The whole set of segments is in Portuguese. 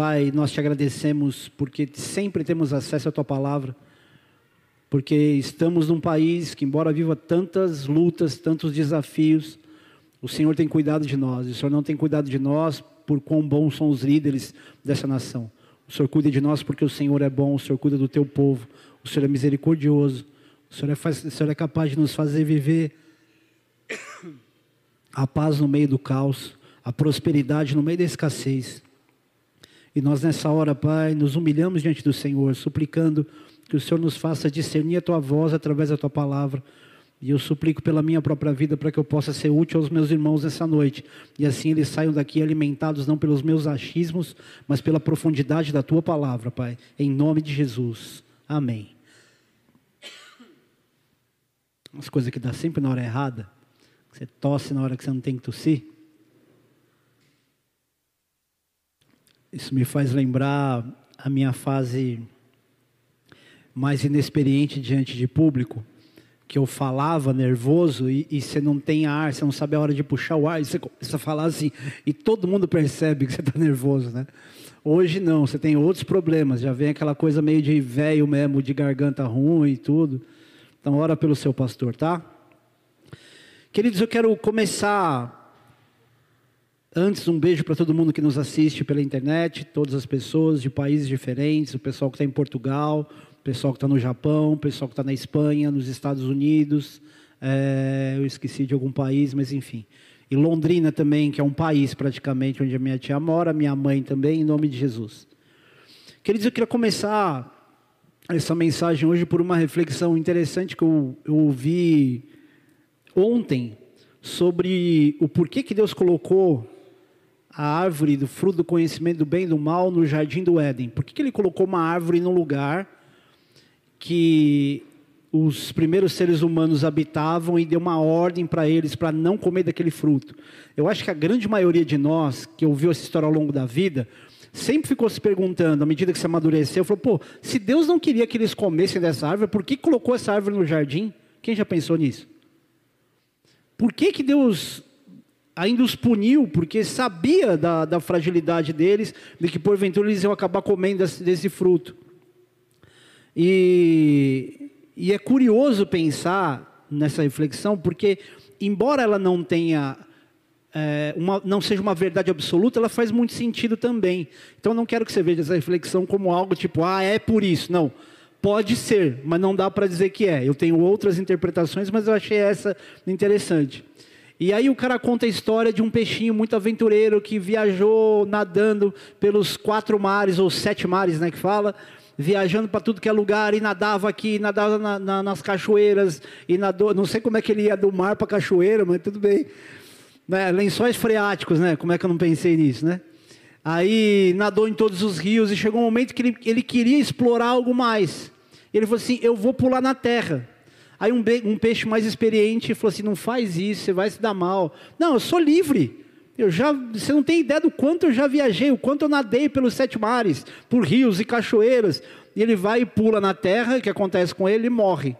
Pai, nós te agradecemos porque sempre temos acesso à tua palavra, porque estamos num país que, embora viva tantas lutas, tantos desafios, o Senhor tem cuidado de nós. O Senhor não tem cuidado de nós por quão bons são os líderes dessa nação. O Senhor cuida de nós porque o Senhor é bom, o Senhor cuida do teu povo, o Senhor é misericordioso, o Senhor é, o Senhor é capaz de nos fazer viver a paz no meio do caos, a prosperidade no meio da escassez. E nós nessa hora, Pai, nos humilhamos diante do Senhor, suplicando que o Senhor nos faça discernir a tua voz através da tua palavra. E eu suplico pela minha própria vida para que eu possa ser útil aos meus irmãos nessa noite. E assim eles saiam daqui alimentados não pelos meus achismos, mas pela profundidade da tua palavra, Pai. Em nome de Jesus. Amém. Umas coisas que dá sempre na hora errada. Você tosse na hora que você não tem que tossir. Isso me faz lembrar a minha fase mais inexperiente diante de público, que eu falava nervoso e, e, você não tem ar, você não sabe a hora de puxar o ar, e você começa a falar assim, e todo mundo percebe que você está nervoso, né? Hoje não, você tem outros problemas, já vem aquela coisa meio de velho mesmo, de garganta ruim e tudo. Então, ora pelo seu pastor, tá? Queridos, eu quero começar Antes, um beijo para todo mundo que nos assiste pela internet, todas as pessoas de países diferentes, o pessoal que está em Portugal, o pessoal que está no Japão, o pessoal que está na Espanha, nos Estados Unidos. É, eu esqueci de algum país, mas enfim. E Londrina também, que é um país praticamente onde a minha tia mora, minha mãe também, em nome de Jesus. Queridos, eu queria começar essa mensagem hoje por uma reflexão interessante que eu, eu ouvi ontem sobre o porquê que Deus colocou a árvore do fruto do conhecimento do bem e do mal no jardim do Éden? Por que, que ele colocou uma árvore num lugar que os primeiros seres humanos habitavam e deu uma ordem para eles para não comer daquele fruto? Eu acho que a grande maioria de nós que ouviu essa história ao longo da vida sempre ficou se perguntando, à medida que se amadureceu, falou: pô, se Deus não queria que eles comessem dessa árvore, por que colocou essa árvore no jardim? Quem já pensou nisso? Por que, que Deus ainda os puniu, porque sabia da, da fragilidade deles, de que porventura eles iam acabar comendo desse, fruto. E, e é curioso pensar nessa reflexão, porque, embora ela não tenha é, uma, não seja uma verdade absoluta, ela faz muito sentido também. Então, não quero que você veja essa reflexão como algo tipo, ah, é por isso. Não. Pode ser, mas não dá para dizer que é. Eu tenho outras interpretações, mas eu achei essa interessante. E aí o cara conta a história de um peixinho muito aventureiro que viajou nadando pelos quatro mares, ou sete mares, né, que fala, viajando para tudo que é lugar, e nadava aqui, nadava na, na, nas cachoeiras, e nadou, não sei como é que ele ia do mar para cachoeira, mas tudo bem. Né, lençóis freáticos, né, como é que eu não pensei nisso, né? Aí nadou em todos os rios, e chegou um momento que ele, ele queria explorar algo mais. Ele falou assim, eu vou pular na terra. Aí um, um peixe mais experiente falou assim: não faz isso, você vai se dar mal. Não, eu sou livre. Eu já, você não tem ideia do quanto eu já viajei, o quanto eu nadei pelos sete mares, por rios e cachoeiras. E ele vai e pula na terra, o que acontece com ele? Ele morre.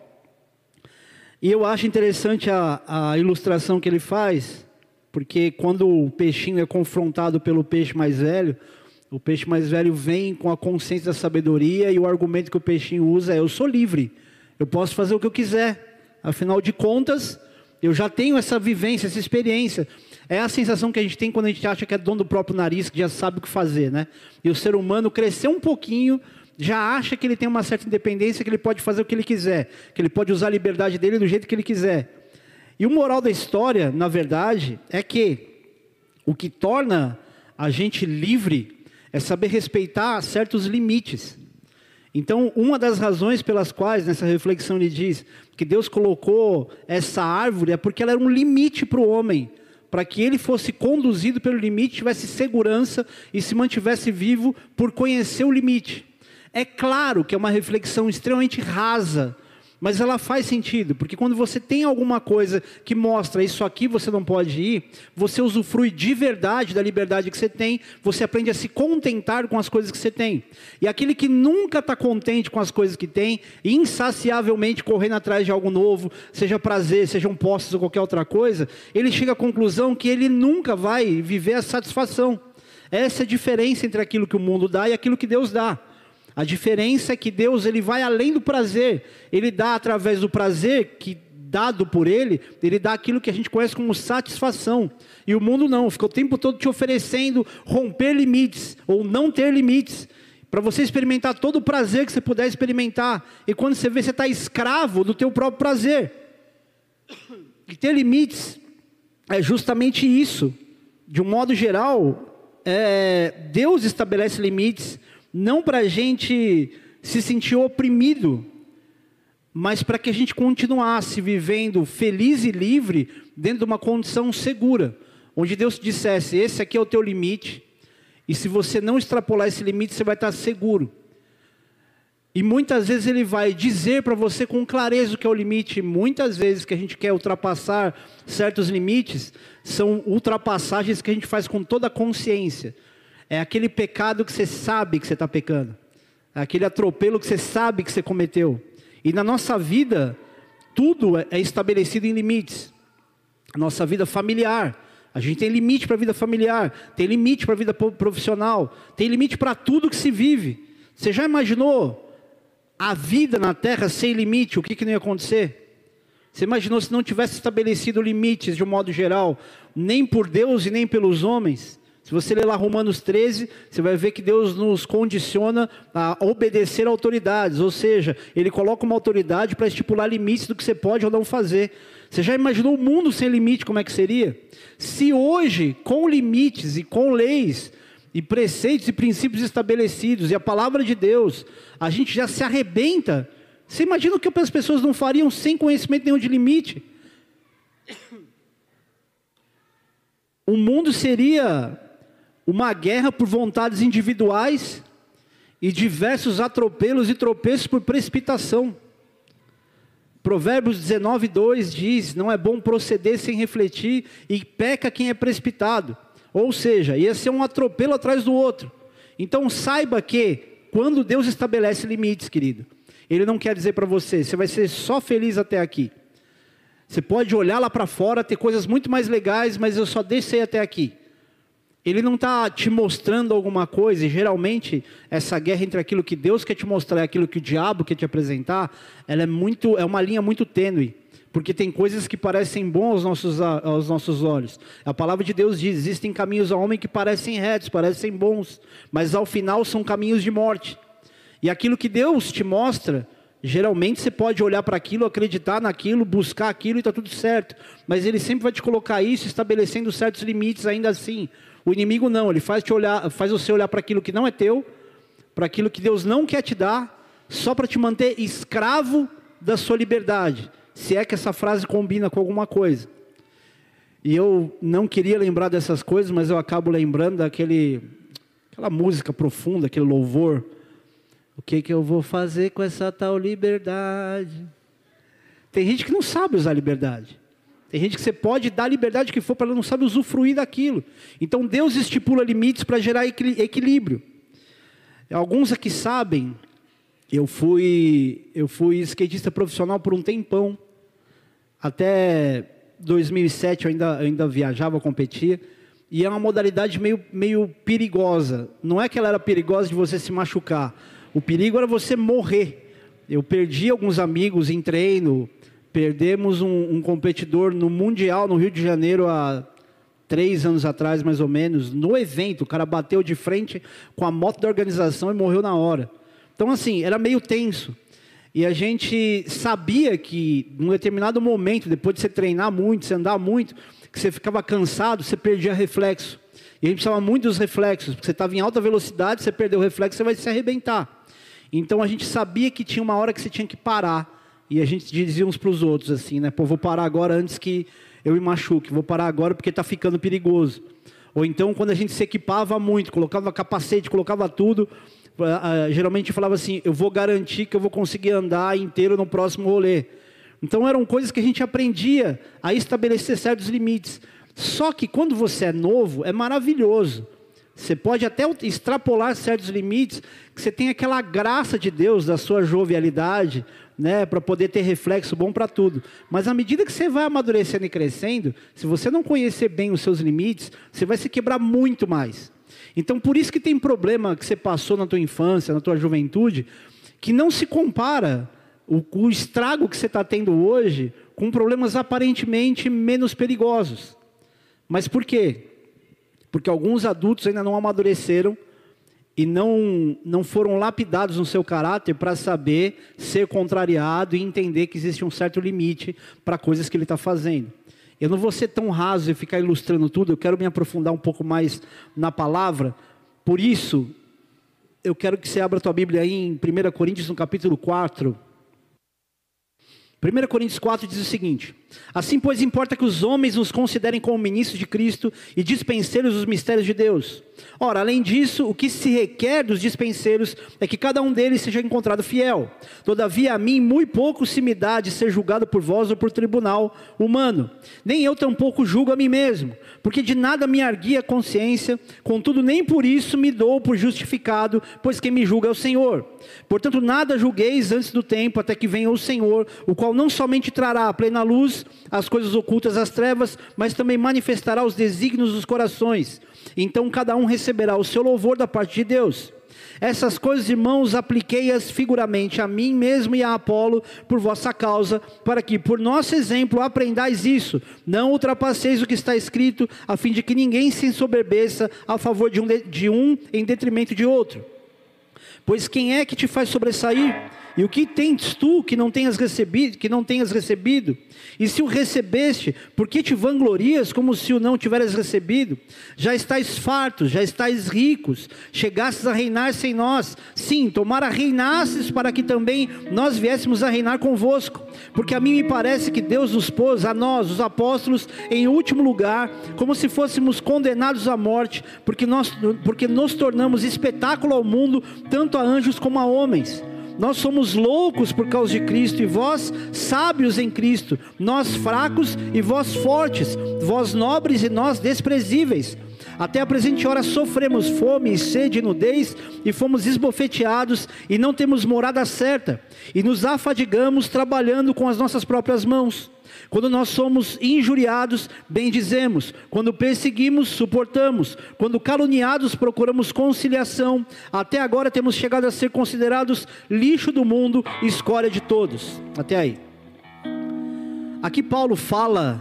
E eu acho interessante a, a ilustração que ele faz, porque quando o peixinho é confrontado pelo peixe mais velho, o peixe mais velho vem com a consciência da sabedoria e o argumento que o peixinho usa é: eu sou livre. Eu posso fazer o que eu quiser. Afinal de contas, eu já tenho essa vivência, essa experiência. É a sensação que a gente tem quando a gente acha que é dono do próprio nariz, que já sabe o que fazer, né? E o ser humano cresceu um pouquinho, já acha que ele tem uma certa independência, que ele pode fazer o que ele quiser, que ele pode usar a liberdade dele do jeito que ele quiser. E o moral da história, na verdade, é que o que torna a gente livre é saber respeitar certos limites. Então, uma das razões pelas quais nessa reflexão ele diz que Deus colocou essa árvore é porque ela era um limite para o homem, para que ele fosse conduzido pelo limite, tivesse segurança e se mantivesse vivo por conhecer o limite. É claro que é uma reflexão extremamente rasa mas ela faz sentido, porque quando você tem alguma coisa que mostra isso aqui você não pode ir, você usufrui de verdade da liberdade que você tem, você aprende a se contentar com as coisas que você tem. E aquele que nunca está contente com as coisas que tem, insaciavelmente correndo atrás de algo novo, seja prazer, sejam posses ou qualquer outra coisa, ele chega à conclusão que ele nunca vai viver a satisfação. Essa é a diferença entre aquilo que o mundo dá e aquilo que Deus dá. A diferença é que Deus ele vai além do prazer. Ele dá através do prazer que dado por ele, ele dá aquilo que a gente conhece como satisfação. E o mundo não, fica o tempo todo te oferecendo romper limites ou não ter limites para você experimentar todo o prazer que você puder experimentar. E quando você vê, você está escravo do teu próprio prazer. E ter limites é justamente isso. De um modo geral, é, Deus estabelece limites não para a gente se sentir oprimido, mas para que a gente continuasse vivendo feliz e livre dentro de uma condição segura, onde Deus dissesse: esse aqui é o teu limite, e se você não extrapolar esse limite, você vai estar seguro. E muitas vezes ele vai dizer para você com clareza o que é o limite. Muitas vezes que a gente quer ultrapassar certos limites, são ultrapassagens que a gente faz com toda a consciência. É aquele pecado que você sabe que você está pecando. É aquele atropelo que você sabe que você cometeu. E na nossa vida, tudo é, é estabelecido em limites. A nossa vida familiar, a gente tem limite para a vida familiar, tem limite para a vida profissional, tem limite para tudo que se vive. Você já imaginou a vida na terra sem limite? O que, que não ia acontecer? Você imaginou se não tivesse estabelecido limites de um modo geral, nem por Deus e nem pelos homens? Se você ler lá Romanos 13, você vai ver que Deus nos condiciona a obedecer a autoridades, ou seja, Ele coloca uma autoridade para estipular limites do que você pode ou não fazer. Você já imaginou o mundo sem limite, como é que seria? Se hoje, com limites e com leis, e preceitos e princípios estabelecidos, e a palavra de Deus, a gente já se arrebenta. Você imagina o que as pessoas não fariam sem conhecimento nenhum de limite? O mundo seria uma guerra por vontades individuais e diversos atropelos e tropeços por precipitação. Provérbios 19, 2 diz: Não é bom proceder sem refletir, e peca quem é precipitado. Ou seja, ia ser um atropelo atrás do outro. Então saiba que, quando Deus estabelece limites, querido, Ele não quer dizer para você, você vai ser só feliz até aqui. Você pode olhar lá para fora, ter coisas muito mais legais, mas eu só deixei até aqui. Ele não está te mostrando alguma coisa, e geralmente essa guerra entre aquilo que Deus quer te mostrar e aquilo que o diabo quer te apresentar, ela é muito, é uma linha muito tênue, porque tem coisas que parecem bons aos nossos, aos nossos olhos. A palavra de Deus diz: existem caminhos ao homem que parecem retos, parecem bons, mas ao final são caminhos de morte. E aquilo que Deus te mostra, geralmente você pode olhar para aquilo, acreditar naquilo, buscar aquilo e está tudo certo, mas Ele sempre vai te colocar isso, estabelecendo certos limites ainda assim o inimigo não, ele faz, te olhar, faz você olhar para aquilo que não é teu, para aquilo que Deus não quer te dar, só para te manter escravo da sua liberdade. Se é que essa frase combina com alguma coisa. E eu não queria lembrar dessas coisas, mas eu acabo lembrando daquele aquela música profunda, aquele louvor. O que que eu vou fazer com essa tal liberdade? Tem gente que não sabe usar liberdade. Tem gente que você pode dar a liberdade que for para ela não sabe usufruir daquilo. Então Deus estipula limites para gerar equilíbrio. Alguns aqui sabem, eu fui eu fui skatista profissional por um tempão. Até 2007 eu ainda, eu ainda viajava, competia. E é uma modalidade meio, meio perigosa. Não é que ela era perigosa de você se machucar. O perigo era você morrer. Eu perdi alguns amigos em treino, Perdemos um, um, competidor no Mundial, no Rio de Janeiro, há três anos atrás, mais ou menos, no evento. O cara bateu de frente com a moto da organização e morreu na hora. Então, assim, era meio tenso. E a gente sabia que, num determinado momento, depois de você treinar muito, você andar muito, que você ficava cansado, você perdia reflexo. E a gente precisava muito dos reflexos, porque você estava em alta velocidade, você perdeu o reflexo, você vai se arrebentar. Então a gente sabia que tinha uma hora que você tinha que parar e a gente dizia uns para os outros assim, né? Pô, vou parar agora antes que eu me machuque, vou parar agora porque está ficando perigoso. Ou então, quando a gente se equipava muito, colocava capacete, colocava tudo, geralmente falava assim: eu vou garantir que eu vou conseguir andar inteiro no próximo rolê. Então, eram coisas que a gente aprendia a estabelecer certos limites. Só que quando você é novo, é maravilhoso. Você pode até extrapolar certos limites, que você tem aquela graça de Deus, da sua jovialidade, né, para poder ter reflexo bom para tudo. Mas à medida que você vai amadurecendo e crescendo, se você não conhecer bem os seus limites, você vai se quebrar muito mais. Então, por isso que tem problema que você passou na tua infância, na tua juventude, que não se compara o, o estrago que você está tendo hoje com problemas aparentemente menos perigosos. Mas por quê? Porque alguns adultos ainda não amadureceram e não, não foram lapidados no seu caráter para saber ser contrariado e entender que existe um certo limite para coisas que ele está fazendo. Eu não vou ser tão raso e ficar ilustrando tudo, eu quero me aprofundar um pouco mais na palavra. Por isso, eu quero que você abra a tua Bíblia aí em 1 Coríntios, no capítulo 4. 1 Coríntios 4 diz o seguinte: Assim, pois, importa que os homens nos considerem como ministros de Cristo e dispenseiros dos mistérios de Deus. Ora, além disso, o que se requer dos dispenseiros é que cada um deles seja encontrado fiel. Todavia, a mim muito pouco se me dá de ser julgado por vós ou por tribunal humano. Nem eu tampouco julgo a mim mesmo, porque de nada me arguia a consciência, contudo, nem por isso me dou por justificado, pois quem me julga é o Senhor. Portanto, nada julgueis antes do tempo, até que venha o Senhor, o qual não somente trará a plena luz as coisas ocultas às trevas, mas também manifestará os desígnios dos corações. Então cada um receberá o seu louvor da parte de Deus. Essas coisas, irmãos, apliquei-as figuramente a mim mesmo e a Apolo por vossa causa, para que, por nosso exemplo, aprendais isso. Não ultrapasseis o que está escrito, a fim de que ninguém se ensoberbeça a favor de um, de um em detrimento de outro. Pois quem é que te faz sobressair? E o que tens tu que não tenhas recebido, que não tenhas recebido? E se o recebeste, por que te vanglorias como se o não tiveres recebido? Já estáis fartos, já estáis ricos, chegastes a reinar sem nós. Sim, tomara reinasses para que também nós viéssemos a reinar convosco. Porque a mim me parece que Deus nos pôs, a nós, os apóstolos, em último lugar, como se fôssemos condenados à morte, porque nós porque nos tornamos espetáculo ao mundo, tanto a anjos como a homens. Nós somos loucos por causa de Cristo, e vós sábios em Cristo, nós fracos e vós fortes, vós nobres e nós desprezíveis. Até a presente hora sofremos fome, sede e nudez, e fomos esbofeteados, e não temos morada certa, e nos afadigamos trabalhando com as nossas próprias mãos. Quando nós somos injuriados, bendizemos. Quando perseguimos, suportamos. Quando caluniados, procuramos conciliação. Até agora temos chegado a ser considerados lixo do mundo, escória de todos. Até aí. Aqui Paulo fala,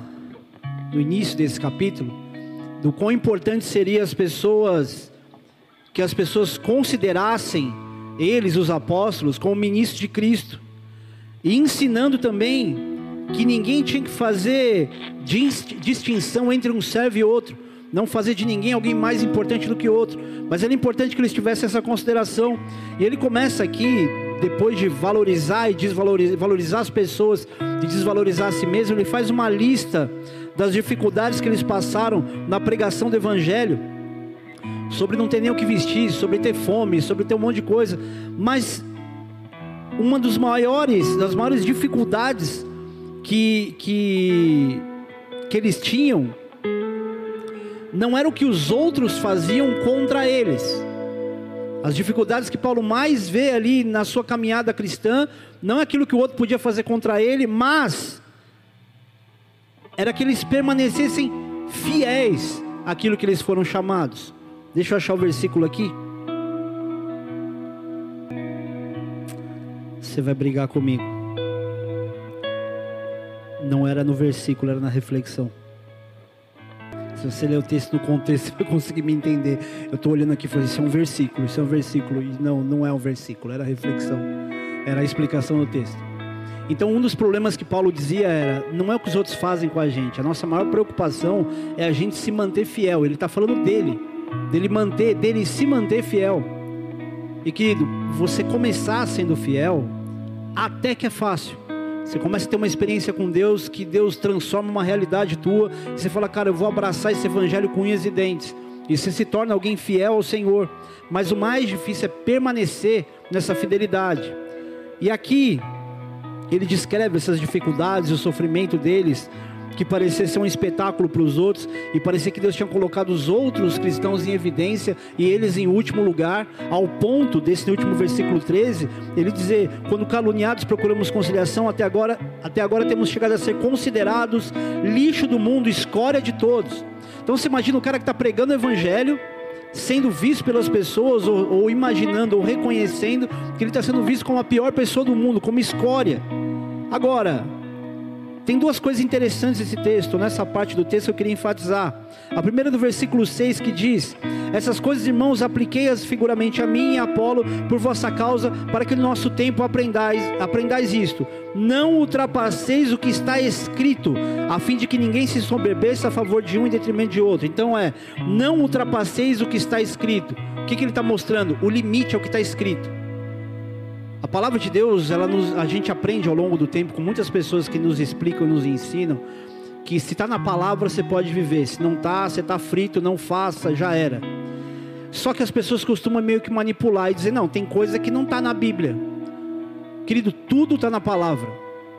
no início desse capítulo, do quão importante seria as pessoas, que as pessoas considerassem eles, os apóstolos, como ministros de Cristo. E ensinando também que ninguém tinha que fazer distinção entre um servo e outro, não fazer de ninguém alguém mais importante do que outro, mas era importante que eles tivessem essa consideração. E ele começa aqui, depois de valorizar e desvalorizar valorizar as pessoas e desvalorizar a si mesmo, ele faz uma lista das dificuldades que eles passaram na pregação do evangelho, sobre não ter nem o que vestir, sobre ter fome, sobre ter um monte de coisa, mas uma dos maiores, das maiores dificuldades que, que, que eles tinham não era o que os outros faziam contra eles. As dificuldades que Paulo mais vê ali na sua caminhada cristã, não é aquilo que o outro podia fazer contra ele, mas era que eles permanecessem fiéis àquilo que eles foram chamados. Deixa eu achar o versículo aqui. Você vai brigar comigo não era no versículo, era na reflexão. Se você ler o texto no contexto, você vai conseguir me entender. Eu estou olhando aqui e isso é um versículo, isso é um versículo. E não, não é um versículo, era reflexão, era a explicação do texto. Então, um dos problemas que Paulo dizia era: não é o que os outros fazem com a gente, a nossa maior preocupação é a gente se manter fiel. Ele está falando dele, dele manter, dele se manter fiel. E querido, você começar sendo fiel, até que é fácil. Você começa a ter uma experiência com Deus, que Deus transforma uma realidade tua. Você fala, cara, eu vou abraçar esse evangelho com unhas e dentes. E você se torna alguém fiel ao Senhor. Mas o mais difícil é permanecer nessa fidelidade. E aqui, ele descreve essas dificuldades, o sofrimento deles, que parecia ser um espetáculo para os outros e parecia que Deus tinha colocado os outros cristãos em evidência e eles em último lugar, ao ponto desse último versículo 13, ele dizer: "Quando caluniados procuramos conciliação, até agora, até agora temos chegado a ser considerados lixo do mundo, escória de todos". Então você imagina o cara que está pregando o evangelho, sendo visto pelas pessoas, ou, ou imaginando, ou reconhecendo que ele está sendo visto como a pior pessoa do mundo, como escória. Agora, tem duas coisas interessantes nesse texto, nessa parte do texto eu queria enfatizar. A primeira do versículo 6 que diz: Essas coisas, irmãos, apliquei-as figuramente a mim e a Apolo por vossa causa, para que no nosso tempo aprendais, aprendais isto. Não ultrapasseis o que está escrito, a fim de que ninguém se soberbeça a favor de um em detrimento de outro. Então é, não ultrapasseis o que está escrito. O que, que ele está mostrando? O limite é o que está escrito. Palavra de Deus, ela nos, a gente aprende ao longo do tempo com muitas pessoas que nos explicam nos ensinam que se está na palavra você pode viver, se não está, você está frito, não faça, já era. Só que as pessoas costumam meio que manipular e dizer: não, tem coisa que não está na Bíblia. Querido, tudo está na palavra.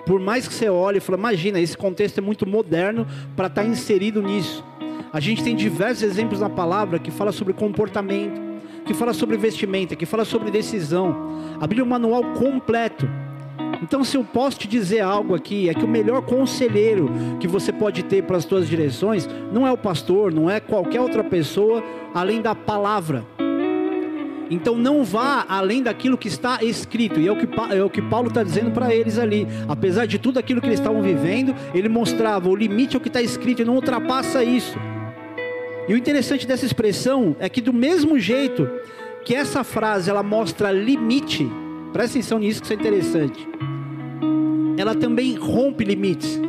Por mais que você olhe e fale, imagina, esse contexto é muito moderno para estar tá inserido nisso. A gente tem diversos exemplos na palavra que fala sobre comportamento, que fala sobre vestimenta, que fala sobre decisão. A Bíblia é um manual completo. Então, se eu posso te dizer algo aqui, é que o melhor conselheiro que você pode ter para as suas direções não é o pastor, não é qualquer outra pessoa além da palavra. Então não vá além daquilo que está escrito, e é o que, é o que Paulo está dizendo para eles ali. Apesar de tudo aquilo que eles estavam vivendo, ele mostrava o limite ao que está escrito e não ultrapassa isso. E o interessante dessa expressão é que do mesmo jeito que essa frase ela mostra limite, presta atenção nisso que isso é interessante. Ela também rompe limites.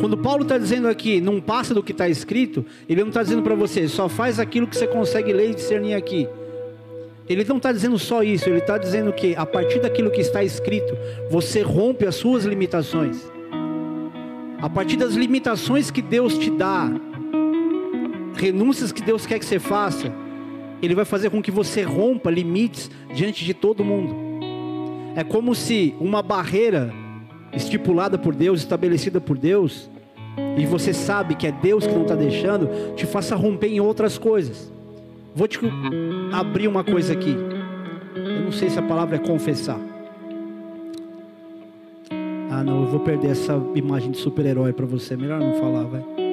Quando Paulo está dizendo aqui, não passa do que está escrito, ele não está dizendo para você, só faz aquilo que você consegue ler e discernir aqui. Ele não está dizendo só isso, ele está dizendo que a partir daquilo que está escrito, você rompe as suas limitações. A partir das limitações que Deus te dá, renúncias que Deus quer que você faça, Ele vai fazer com que você rompa limites diante de todo mundo. É como se uma barreira estipulada por Deus, estabelecida por Deus, e você sabe que é Deus que não está deixando, te faça romper em outras coisas. Vou te abrir uma coisa aqui. Eu não sei se a palavra é confessar. Ah, não, eu vou perder essa imagem de super-herói para você. Melhor não falar, vai.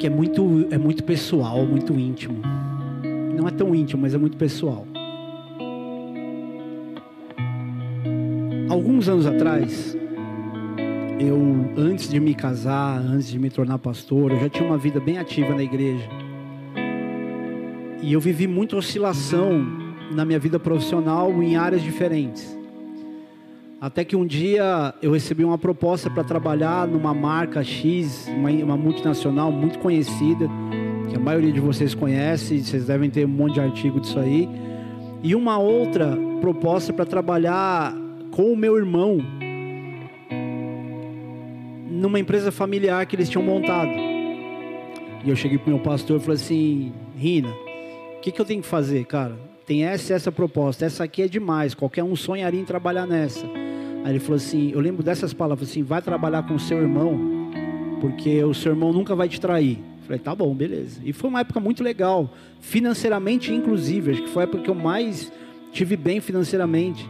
Que é muito, é muito pessoal, muito íntimo. Não é tão íntimo, mas é muito pessoal. Alguns anos atrás, eu, antes de me casar, antes de me tornar pastor, eu já tinha uma vida bem ativa na igreja. E eu vivi muita oscilação na minha vida profissional em áreas diferentes. Até que um dia eu recebi uma proposta para trabalhar numa marca X, uma, uma, multinacional muito conhecida, que a maioria de vocês conhece, vocês devem ter um monte de artigo disso aí. E uma outra proposta para trabalhar com o meu irmão numa empresa familiar que eles tinham montado. E eu cheguei para o meu pastor e falei assim: Rina, o que, que eu tenho que fazer, cara? Tem essa e essa proposta, essa aqui é demais, qualquer um sonharia em trabalhar nessa. Aí ele falou assim: Eu lembro dessas palavras assim, vai trabalhar com o seu irmão, porque o seu irmão nunca vai te trair. Eu falei, tá bom, beleza. E foi uma época muito legal, financeiramente inclusive. Acho que foi a época que eu mais tive bem financeiramente.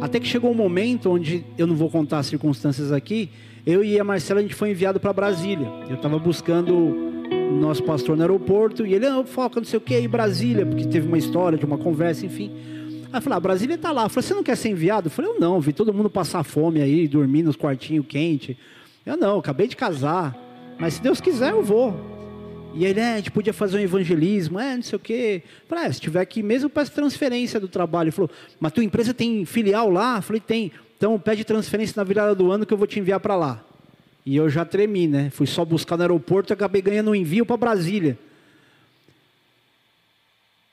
Até que chegou um momento onde, eu não vou contar as circunstâncias aqui, eu e a Marcela a gente foi enviado para Brasília. Eu estava buscando o nosso pastor no aeroporto e ele, ah, foca não sei o que, em Brasília, porque teve uma história de uma conversa, enfim. Aí eu falei, ah, Brasília está lá. Eu falei, você não quer ser enviado? Eu falei, eu não, vi todo mundo passar fome aí, dormir nos quartinhos quentes. Eu não, acabei de casar. Mas se Deus quiser, eu vou. E ele, é, a gente podia fazer um evangelismo, é, não sei o quê. Eu falei, é, se tiver aqui mesmo, peço transferência do trabalho. Ele falou, mas tua empresa tem filial lá? Eu falei, tem. Então pede transferência na virada do ano que eu vou te enviar para lá. E eu já tremi, né? Fui só buscar no aeroporto e acabei ganhando um envio para Brasília.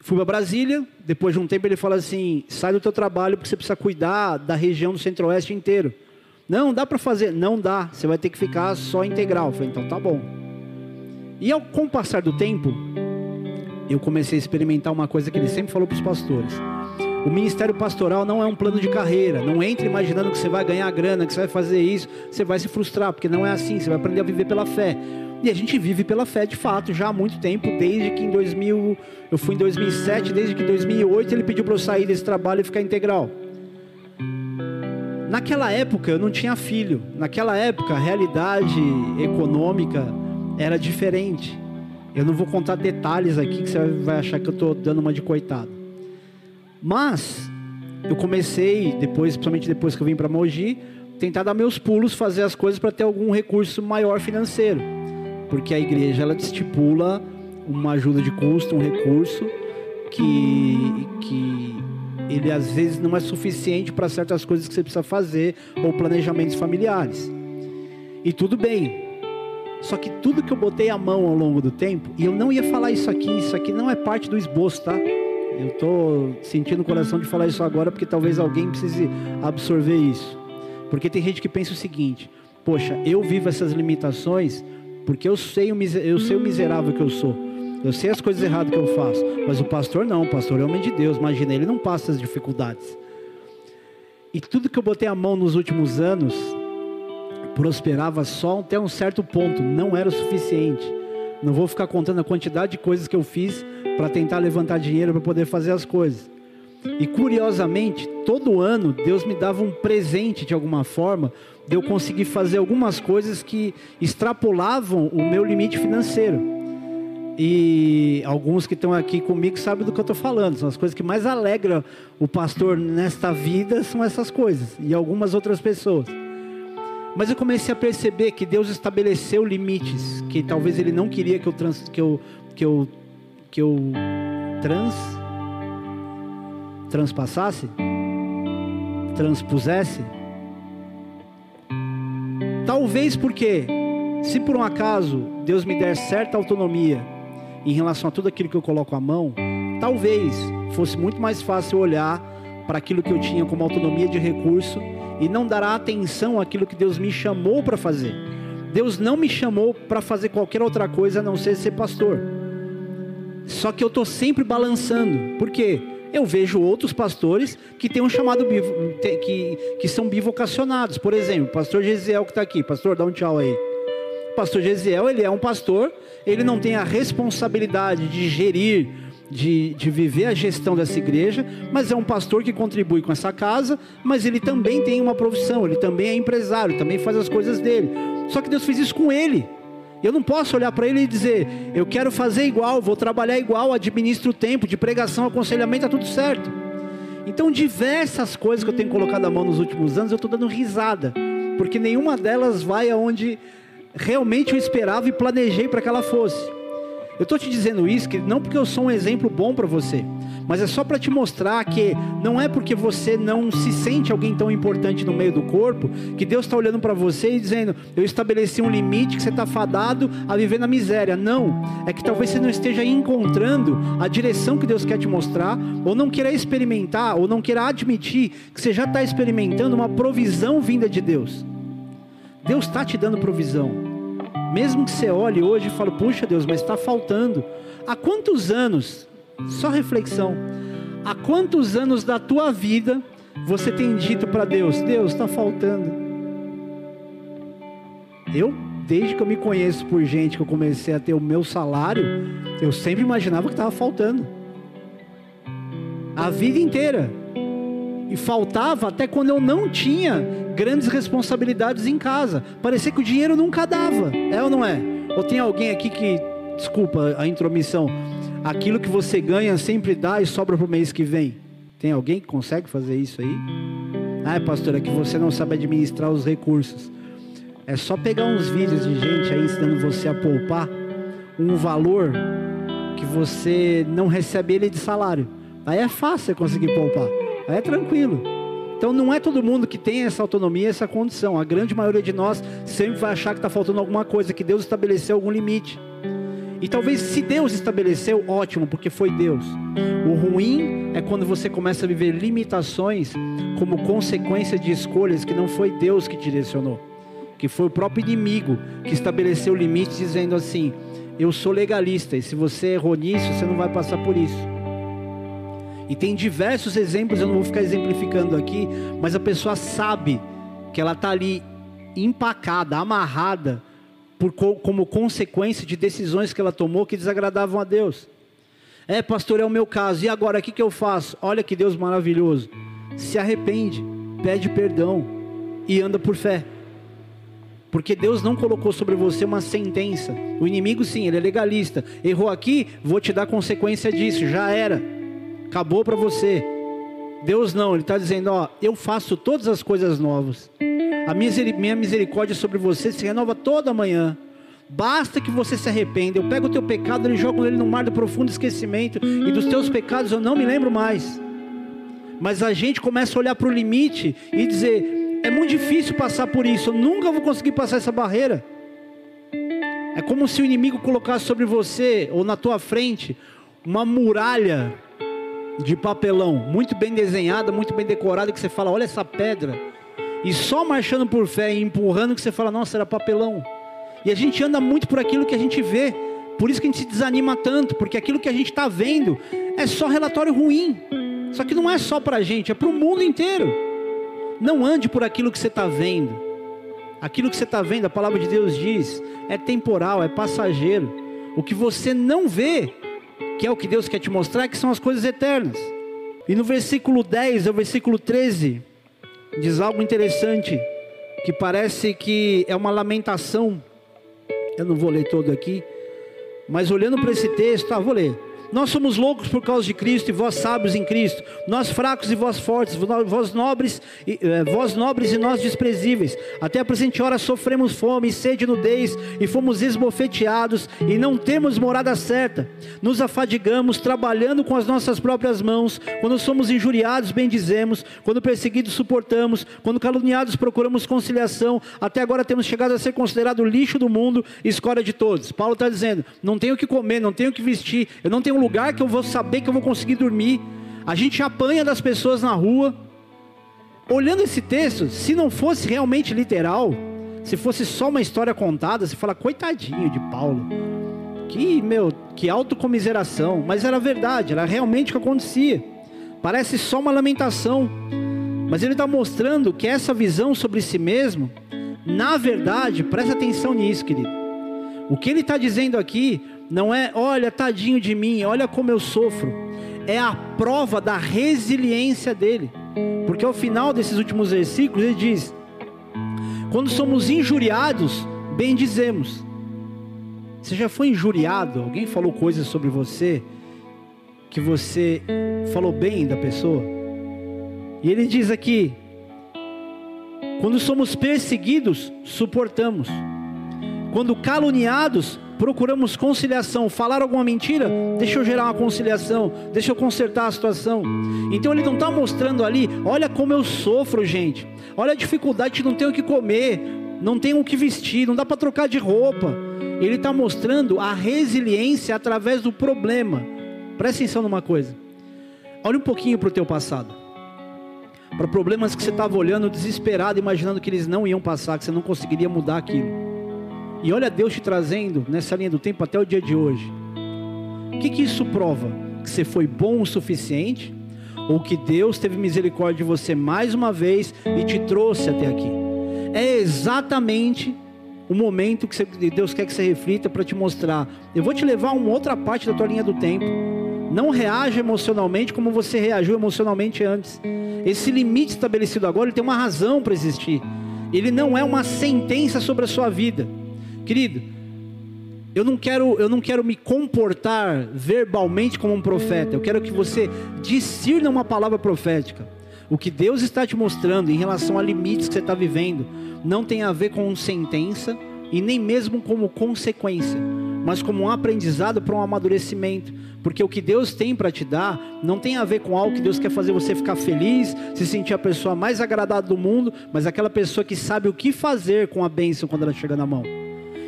Fui para Brasília, depois de um tempo ele fala assim: sai do teu trabalho porque você precisa cuidar da região do centro-oeste inteiro. Não, dá para fazer? Não dá, você vai ter que ficar só integral. Eu falei, então tá bom. E ao, com o passar do tempo, eu comecei a experimentar uma coisa que ele sempre falou para os pastores. O ministério pastoral não é um plano de carreira. Não entre imaginando que você vai ganhar grana, que você vai fazer isso, você vai se frustrar, porque não é assim. Você vai aprender a viver pela fé. E a gente vive pela fé de fato já há muito tempo, desde que em 2000, eu fui em 2007, desde que em 2008 ele pediu para eu sair desse trabalho e ficar integral. Naquela época eu não tinha filho. Naquela época a realidade econômica era diferente. Eu não vou contar detalhes aqui que você vai achar que eu estou dando uma de coitado. Mas eu comecei, depois, principalmente depois que eu vim para Mogi, tentar dar meus pulos, fazer as coisas para ter algum recurso maior financeiro. Porque a igreja ela estipula uma ajuda de custo, um recurso que, que ele às vezes não é suficiente para certas coisas que você precisa fazer ou planejamentos familiares. E tudo bem. Só que tudo que eu botei a mão ao longo do tempo, e eu não ia falar isso aqui, isso aqui não é parte do esboço, tá? Eu estou sentindo o coração de falar isso agora porque talvez alguém precise absorver isso. Porque tem gente que pensa o seguinte: poxa, eu vivo essas limitações porque eu sei o, eu sei o miserável que eu sou. Eu sei as coisas erradas que eu faço. Mas o pastor não, o pastor é homem de Deus. Imagina, ele não passa as dificuldades. E tudo que eu botei a mão nos últimos anos prosperava só até um certo ponto, não era o suficiente. Não vou ficar contando a quantidade de coisas que eu fiz para tentar levantar dinheiro para poder fazer as coisas. E curiosamente, todo ano Deus me dava um presente de alguma forma, de eu conseguir fazer algumas coisas que extrapolavam o meu limite financeiro. E alguns que estão aqui comigo sabem do que eu estou falando. São as coisas que mais alegram o pastor nesta vida são essas coisas e algumas outras pessoas. Mas eu comecei a perceber que Deus estabeleceu limites que talvez Ele não queria que eu trans, que eu que eu que eu trans transpassasse, transpusesse. Talvez porque se por um acaso Deus me der certa autonomia em relação a tudo aquilo que eu coloco a mão, talvez fosse muito mais fácil olhar para aquilo que eu tinha como autonomia de recurso e não dar atenção àquilo que Deus me chamou para fazer. Deus não me chamou para fazer qualquer outra coisa a não ser ser pastor. Só que eu estou sempre balançando. Por quê? Eu vejo outros pastores que têm um chamado que, que são bivocacionados. Por exemplo, pastor Gesiel que está aqui. Pastor, dá um tchau aí. Pastor Gesiel, ele é um pastor ele não tem a responsabilidade de gerir, de, de viver a gestão dessa igreja, mas é um pastor que contribui com essa casa, mas ele também tem uma profissão, ele também é empresário, também faz as coisas dele. Só que Deus fez isso com ele. Eu não posso olhar para ele e dizer, eu quero fazer igual, vou trabalhar igual, administro o tempo de pregação, aconselhamento, está tudo certo. Então, diversas coisas que eu tenho colocado a mão nos últimos anos, eu estou dando risada, porque nenhuma delas vai aonde realmente eu esperava e planejei para que ela fosse. Eu estou te dizendo isso que não porque eu sou um exemplo bom para você, mas é só para te mostrar que não é porque você não se sente alguém tão importante no meio do corpo que Deus está olhando para você e dizendo: Eu estabeleci um limite que você está fadado a viver na miséria. Não, é que talvez você não esteja encontrando a direção que Deus quer te mostrar, ou não queira experimentar, ou não queira admitir que você já está experimentando uma provisão vinda de Deus. Deus está te dando provisão. Mesmo que você olhe hoje e fale, puxa Deus, mas está faltando. Há quantos anos, só reflexão, há quantos anos da tua vida você tem dito para Deus, Deus está faltando? Eu, desde que eu me conheço por gente que eu comecei a ter o meu salário, eu sempre imaginava que estava faltando. A vida inteira. E faltava até quando eu não tinha grandes responsabilidades em casa. Parecia que o dinheiro nunca dava. É ou não é? Ou tem alguém aqui que, desculpa a intromissão, aquilo que você ganha sempre dá e sobra para o mês que vem? Tem alguém que consegue fazer isso aí? Ah, pastor, é que você não sabe administrar os recursos. É só pegar uns vídeos de gente aí ensinando você a poupar um valor que você não recebe ele de salário. Aí é fácil conseguir poupar. Aí é tranquilo. Então não é todo mundo que tem essa autonomia, essa condição. A grande maioria de nós sempre vai achar que está faltando alguma coisa, que Deus estabeleceu algum limite. E talvez se Deus estabeleceu, ótimo, porque foi Deus. O ruim é quando você começa a viver limitações como consequência de escolhas que não foi Deus que direcionou, que foi o próprio inimigo que estabeleceu limites dizendo assim: eu sou legalista e se você errou nisso, você não vai passar por isso. E tem diversos exemplos, eu não vou ficar exemplificando aqui, mas a pessoa sabe que ela está ali empacada, amarrada, por, como consequência de decisões que ela tomou que desagradavam a Deus. É, pastor, é o meu caso. E agora, o que, que eu faço? Olha que Deus maravilhoso. Se arrepende, pede perdão, e anda por fé. Porque Deus não colocou sobre você uma sentença. O inimigo, sim, ele é legalista. Errou aqui, vou te dar consequência disso. Já era. Acabou para você. Deus não, Ele está dizendo: Ó, eu faço todas as coisas novas. A minha misericórdia sobre você se renova toda manhã. Basta que você se arrependa. Eu pego o teu pecado e jogo ele no mar do profundo esquecimento. E dos teus pecados eu não me lembro mais. Mas a gente começa a olhar para o limite e dizer: é muito difícil passar por isso. Eu nunca vou conseguir passar essa barreira. É como se o inimigo colocasse sobre você ou na tua frente uma muralha de papelão, muito bem desenhada, muito bem decorada, que você fala, olha essa pedra. E só marchando por fé e empurrando que você fala, nossa, era papelão. E a gente anda muito por aquilo que a gente vê. Por isso que a gente se desanima tanto, porque aquilo que a gente está vendo é só relatório ruim. Só que não é só para a gente, é para o mundo inteiro. Não ande por aquilo que você está vendo. Aquilo que você está vendo, a palavra de Deus diz, é temporal, é passageiro. O que você não vê, que é o que Deus quer te mostrar, que são as coisas eternas. E no versículo 10 ao versículo 13, diz algo interessante, que parece que é uma lamentação. Eu não vou ler todo aqui, mas olhando para esse texto, ah, vou ler. Nós somos loucos por causa de Cristo e vós sábios em Cristo. Nós fracos e vós fortes, vós nobres, e, eh, vós nobres e nós desprezíveis. Até a presente hora sofremos fome, sede, nudez e fomos esbofeteados e não temos morada certa. Nos afadigamos trabalhando com as nossas próprias mãos. Quando somos injuriados, bendizemos. Quando perseguidos, suportamos. Quando caluniados, procuramos conciliação. Até agora temos chegado a ser considerado lixo do mundo e escória de todos. Paulo está dizendo: não tenho o que comer, não tenho o que vestir, eu não tenho lugar que eu vou saber que eu vou conseguir dormir. A gente apanha das pessoas na rua. Olhando esse texto, se não fosse realmente literal, se fosse só uma história contada, você fala, coitadinho de Paulo. Que, meu, que autocomiseração. Mas era verdade, era realmente o que acontecia. Parece só uma lamentação. Mas ele está mostrando que essa visão sobre si mesmo, na verdade, presta atenção nisso, querido. O que ele está dizendo aqui não é, olha, tadinho de mim, olha como eu sofro. É a prova da resiliência dele. Porque ao final desses últimos versículos ele diz: Quando somos injuriados, bem dizemos. Você já foi injuriado? Alguém falou coisas sobre você que você falou bem da pessoa? E ele diz aqui: Quando somos perseguidos, suportamos. Quando caluniados, procuramos conciliação. Falar alguma mentira? Deixa eu gerar uma conciliação, deixa eu consertar a situação. Então ele não está mostrando ali, olha como eu sofro, gente. Olha a dificuldade, não tenho o que comer, não tenho o que vestir, não dá para trocar de roupa. Ele está mostrando a resiliência através do problema. Presta atenção numa coisa. Olha um pouquinho para o teu passado. Para problemas que você estava olhando desesperado, imaginando que eles não iam passar, que você não conseguiria mudar aquilo. E olha Deus te trazendo nessa linha do tempo até o dia de hoje. O que, que isso prova? Que você foi bom o suficiente? Ou que Deus teve misericórdia de você mais uma vez e te trouxe até aqui? É exatamente o momento que Deus quer que você reflita para te mostrar. Eu vou te levar a uma outra parte da tua linha do tempo. Não reaja emocionalmente como você reagiu emocionalmente antes. Esse limite estabelecido agora ele tem uma razão para existir. Ele não é uma sentença sobre a sua vida. Querido, eu não quero, eu não quero me comportar verbalmente como um profeta. Eu quero que você discirna uma palavra profética. O que Deus está te mostrando em relação a limites que você está vivendo não tem a ver com sentença e nem mesmo como consequência, mas como um aprendizado para um amadurecimento. Porque o que Deus tem para te dar não tem a ver com algo que Deus quer fazer você ficar feliz, se sentir a pessoa mais agradável do mundo, mas aquela pessoa que sabe o que fazer com a bênção quando ela chega na mão.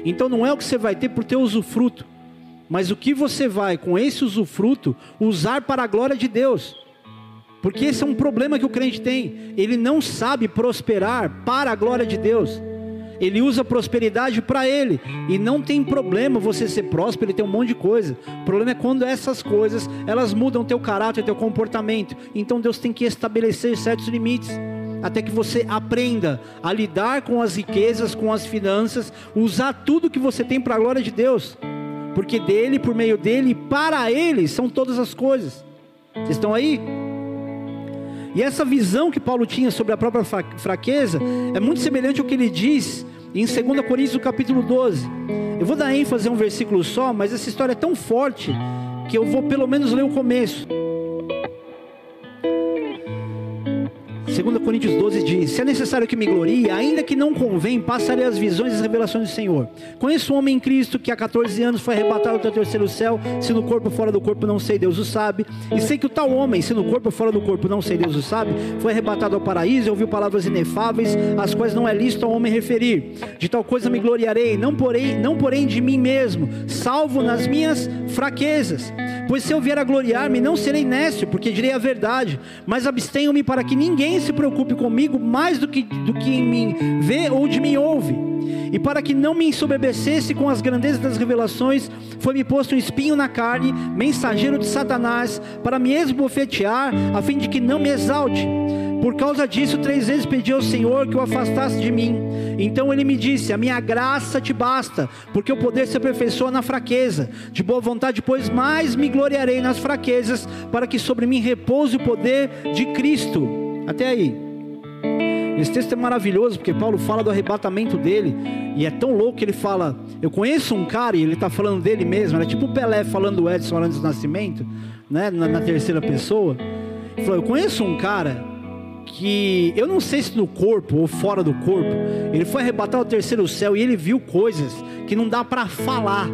Então não é o que você vai ter por ter usufruto, mas o que você vai com esse usufruto usar para a glória de Deus. Porque esse é um problema que o crente tem. Ele não sabe prosperar para a glória de Deus. Ele usa prosperidade para ele. E não tem problema você ser próspero e ter um monte de coisa. O problema é quando essas coisas, elas mudam teu caráter, teu comportamento. Então Deus tem que estabelecer certos limites até que você aprenda a lidar com as riquezas, com as finanças, usar tudo que você tem para a glória de Deus, porque dele, por meio dele, para ele são todas as coisas. Vocês estão aí? E essa visão que Paulo tinha sobre a própria fraqueza é muito semelhante ao que ele diz em 2 Coríntios capítulo 12. Eu vou dar ênfase a um versículo só, mas essa história é tão forte que eu vou pelo menos ler o começo. 2 Coríntios 12 diz: Se é necessário que me glorie, ainda que não convém, passarei as visões e as revelações do Senhor. Conheço um homem em Cristo que há 14 anos foi arrebatado do terceiro céu, se no corpo ou fora do corpo não sei, Deus o sabe. E sei que o tal homem, se no corpo ou fora do corpo não sei, Deus o sabe, foi arrebatado ao paraíso e ouviu palavras inefáveis, as quais não é lícito ao homem referir. De tal coisa me gloriarei, não porém, não porém de mim mesmo, salvo nas minhas fraquezas. Pois se eu vier a gloriar-me, não serei nécio, porque direi a verdade, mas abstenho-me para que ninguém se preocupe comigo mais do que, do que em mim vê ou de mim ouve. E para que não me ensoberbecesse com as grandezas das revelações, foi-me posto um espinho na carne, mensageiro de Satanás, para me esbofetear, a fim de que não me exalte. Por causa disso, três vezes pedi ao Senhor que o afastasse de mim. Então ele me disse: A minha graça te basta, porque o poder se aperfeiçoa na fraqueza. De boa vontade, pois mais me gloriarei nas fraquezas, para que sobre mim repouse o poder de Cristo. Até aí. Esse texto é maravilhoso porque Paulo fala do arrebatamento dele e é tão louco que ele fala: Eu conheço um cara e ele está falando dele mesmo. Era tipo o Pelé falando do Edson antes do nascimento, né, na, na terceira pessoa. Ele falou: Eu conheço um cara que eu não sei se no corpo ou fora do corpo, ele foi arrebatado ao terceiro céu e ele viu coisas que não dá para falar,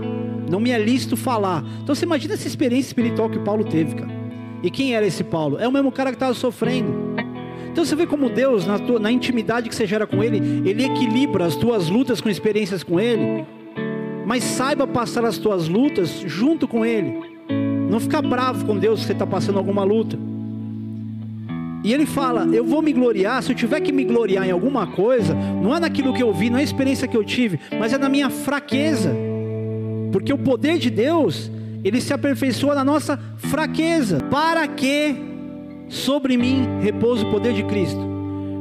não me é lícito falar. Então você imagina essa experiência espiritual que Paulo teve, cara. E quem era esse Paulo? É o mesmo cara que estava sofrendo. Então você vê como Deus, na, tua, na intimidade que você gera com Ele, Ele equilibra as tuas lutas com experiências com Ele, mas saiba passar as tuas lutas junto com Ele. Não fica bravo com Deus se você está passando alguma luta. E ele fala: Eu vou me gloriar. Se eu tiver que me gloriar em alguma coisa, não é naquilo que eu vi, não é a experiência que eu tive, mas é na minha fraqueza. Porque o poder de Deus, ele se aperfeiçoa na nossa fraqueza. Para que sobre mim repousa o poder de Cristo.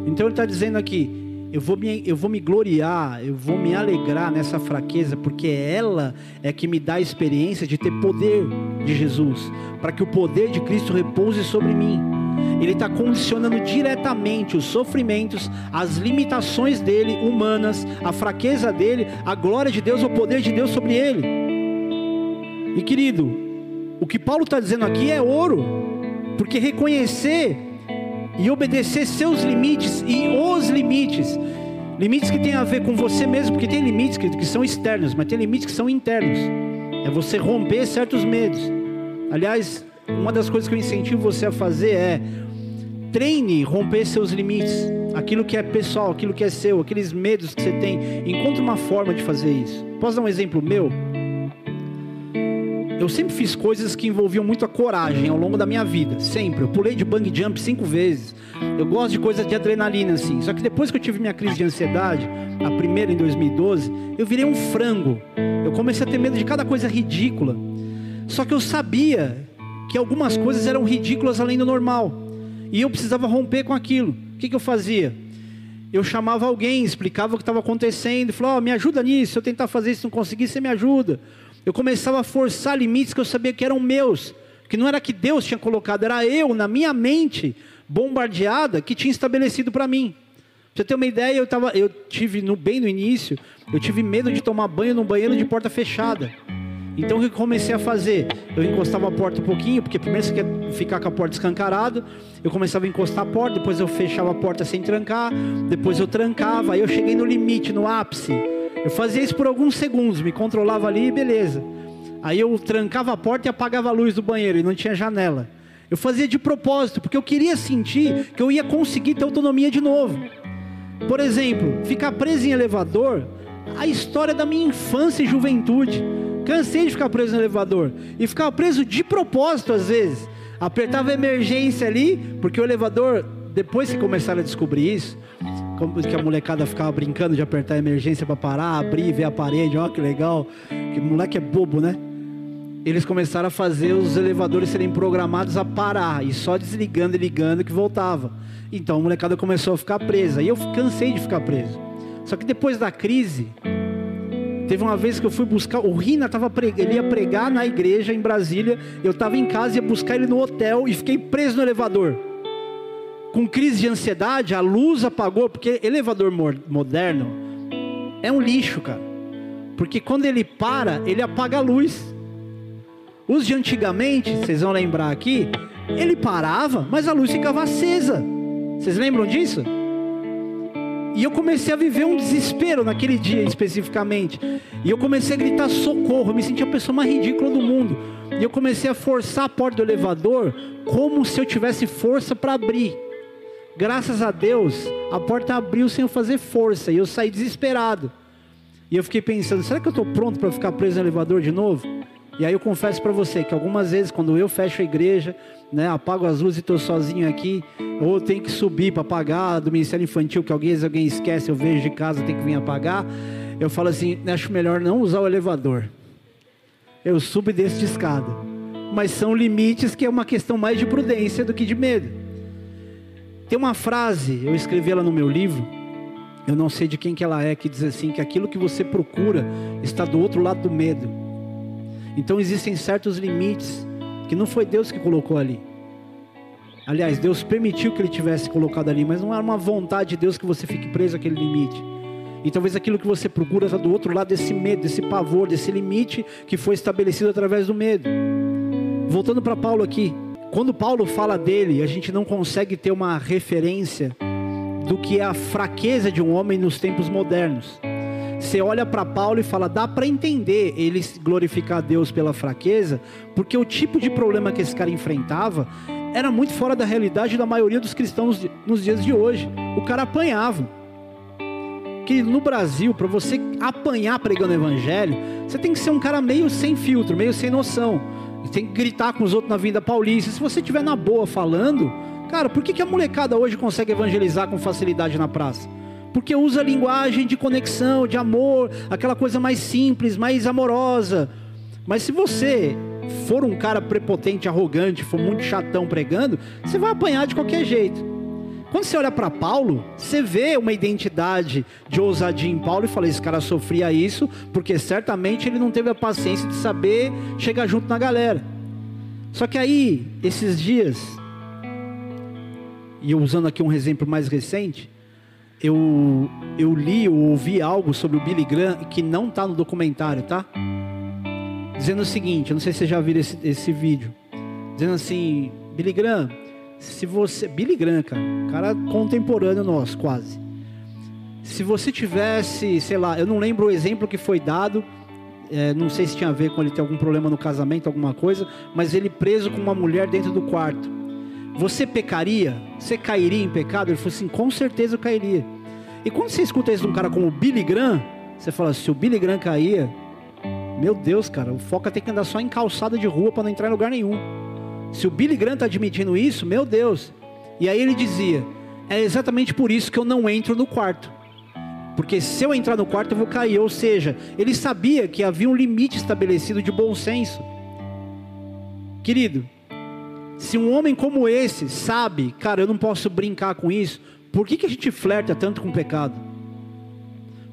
Então ele está dizendo aqui: eu vou, me, eu vou me gloriar, eu vou me alegrar nessa fraqueza, porque ela é que me dá a experiência de ter poder de Jesus, para que o poder de Cristo repouse sobre mim. Ele está condicionando diretamente os sofrimentos, as limitações dele, humanas, a fraqueza dele, a glória de Deus, o poder de Deus sobre ele. E querido, o que Paulo está dizendo aqui é ouro. Porque reconhecer e obedecer seus limites e os limites, limites que tem a ver com você mesmo, porque tem limites que, que são externos, mas tem limites que são internos. É você romper certos medos. Aliás, uma das coisas que eu incentivo você a fazer é treine romper seus limites, aquilo que é pessoal, aquilo que é seu, aqueles medos que você tem. Encontre uma forma de fazer isso. Posso dar um exemplo meu? Eu sempre fiz coisas que envolviam muito a coragem ao longo da minha vida, sempre. Eu pulei de bang jump cinco vezes. Eu gosto de coisas de adrenalina assim. Só que depois que eu tive minha crise de ansiedade, a primeira em 2012, eu virei um frango. Eu comecei a ter medo de cada coisa ridícula. Só que eu sabia que algumas coisas eram ridículas além do normal. E eu precisava romper com aquilo. O que, que eu fazia? Eu chamava alguém, explicava o que estava acontecendo, e falava: oh, me ajuda nisso, se eu tentar fazer isso não conseguir, você me ajuda. Eu começava a forçar limites que eu sabia que eram meus, que não era que Deus tinha colocado, era eu, na minha mente, bombardeada, que tinha estabelecido para mim. Pra você ter uma ideia, eu, tava, eu tive, no, bem no início, eu tive medo de tomar banho num banheiro de porta fechada. Então o que eu comecei a fazer? Eu encostava a porta um pouquinho, porque primeiro você quer ficar com a porta escancarada. Eu começava a encostar a porta, depois eu fechava a porta sem trancar, depois eu trancava, aí eu cheguei no limite, no ápice. Eu fazia isso por alguns segundos, me controlava ali e beleza. Aí eu trancava a porta e apagava a luz do banheiro e não tinha janela. Eu fazia de propósito, porque eu queria sentir que eu ia conseguir ter autonomia de novo. Por exemplo, ficar preso em elevador, a história da minha infância e juventude. Cansei de ficar preso no elevador e ficava preso de propósito às vezes. Apertava emergência ali, porque o elevador, depois que começaram a descobrir isso, que a molecada ficava brincando de apertar emergência para parar, abrir, ver a parede, ó que legal. Que moleque é bobo, né? Eles começaram a fazer os elevadores serem programados a parar e só desligando e ligando que voltava. Então a molecada começou a ficar presa e eu cansei de ficar preso. Só que depois da crise, teve uma vez que eu fui buscar, o Rina tava ele ia pregar na igreja em Brasília, eu estava em casa ia buscar ele no hotel e fiquei preso no elevador. com crise de ansiedade, a luz apagou, porque elevador moderno é um lixo, cara. Porque quando ele para, ele apaga a luz. Os de antigamente, vocês vão lembrar aqui, ele parava, mas a luz ficava acesa. Vocês lembram disso? E eu comecei a viver um desespero naquele dia especificamente. E eu comecei a gritar socorro. Eu me sentia a pessoa mais ridícula do mundo. E eu comecei a forçar a porta do elevador como se eu tivesse força para abrir. Graças a Deus, a porta abriu sem eu fazer força. E eu saí desesperado. E eu fiquei pensando: será que eu estou pronto para ficar preso no elevador de novo? E aí eu confesso para você que algumas vezes, quando eu fecho a igreja, né, apago as luzes e estou sozinho aqui, ou tenho que subir para apagar do Ministério Infantil, que alguém, alguém esquece, eu vejo de casa, tem que vir apagar. Eu falo assim: acho melhor não usar o elevador. Eu subo e escada. Mas são limites que é uma questão mais de prudência do que de medo. Tem uma frase, eu escrevi ela no meu livro, eu não sei de quem que ela é, que diz assim: que aquilo que você procura está do outro lado do medo. Então existem certos limites que não foi Deus que colocou ali. Aliás, Deus permitiu que ele tivesse colocado ali, mas não era uma vontade de Deus que você fique preso àquele limite. E talvez aquilo que você procura está do outro lado desse medo, desse pavor, desse limite que foi estabelecido através do medo. Voltando para Paulo aqui, quando Paulo fala dele, a gente não consegue ter uma referência do que é a fraqueza de um homem nos tempos modernos. Você olha para Paulo e fala, dá para entender ele glorificar a Deus pela fraqueza, porque o tipo de problema que esse cara enfrentava era muito fora da realidade da maioria dos cristãos nos dias de hoje. O cara apanhava. Que no Brasil, para você apanhar pregando evangelho, você tem que ser um cara meio sem filtro, meio sem noção. Tem que gritar com os outros na vinda paulista. Se você estiver na boa falando, cara, por que, que a molecada hoje consegue evangelizar com facilidade na praça? Porque usa linguagem de conexão, de amor, aquela coisa mais simples, mais amorosa. Mas se você for um cara prepotente, arrogante, for muito chatão pregando, você vai apanhar de qualquer jeito. Quando você olha para Paulo, você vê uma identidade de ousadia em Paulo e fala: esse cara sofria isso, porque certamente ele não teve a paciência de saber chegar junto na galera. Só que aí, esses dias, e usando aqui um exemplo mais recente, eu, eu li ou ouvi algo sobre o Billy Graham que não está no documentário, tá? Dizendo o seguinte, eu não sei se você já viu esse, esse vídeo. Dizendo assim, Billy Graham, se você... Billy Graham, cara, cara contemporâneo nosso, quase. Se você tivesse, sei lá, eu não lembro o exemplo que foi dado, é, não sei se tinha a ver com ele ter algum problema no casamento, alguma coisa, mas ele preso com uma mulher dentro do quarto. Você pecaria? Você cairia em pecado? Ele falou assim: com certeza eu cairia. E quando você escuta isso de um cara como o Billy Graham, você fala: se o Billy Graham caía, meu Deus, cara, o foca tem que andar só em calçada de rua para não entrar em lugar nenhum. Se o Billy Graham está admitindo isso, meu Deus. E aí ele dizia: é exatamente por isso que eu não entro no quarto. Porque se eu entrar no quarto eu vou cair. Ou seja, ele sabia que havia um limite estabelecido de bom senso. Querido, se um homem como esse sabe, cara, eu não posso brincar com isso, por que, que a gente flerta tanto com o pecado?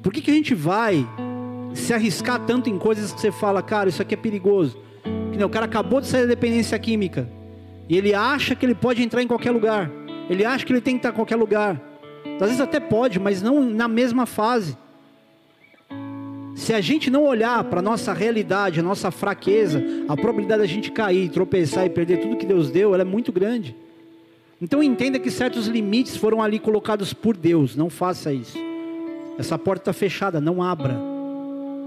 Por que, que a gente vai se arriscar tanto em coisas que você fala, cara, isso aqui é perigoso? Que o cara acabou de sair da dependência química e ele acha que ele pode entrar em qualquer lugar, ele acha que ele tem que estar em qualquer lugar. Às vezes até pode, mas não na mesma fase. Se a gente não olhar para a nossa realidade, a nossa fraqueza, a probabilidade da gente cair, tropeçar e perder tudo que Deus deu, ela é muito grande. Então entenda que certos limites foram ali colocados por Deus. Não faça isso. Essa porta está fechada, não abra.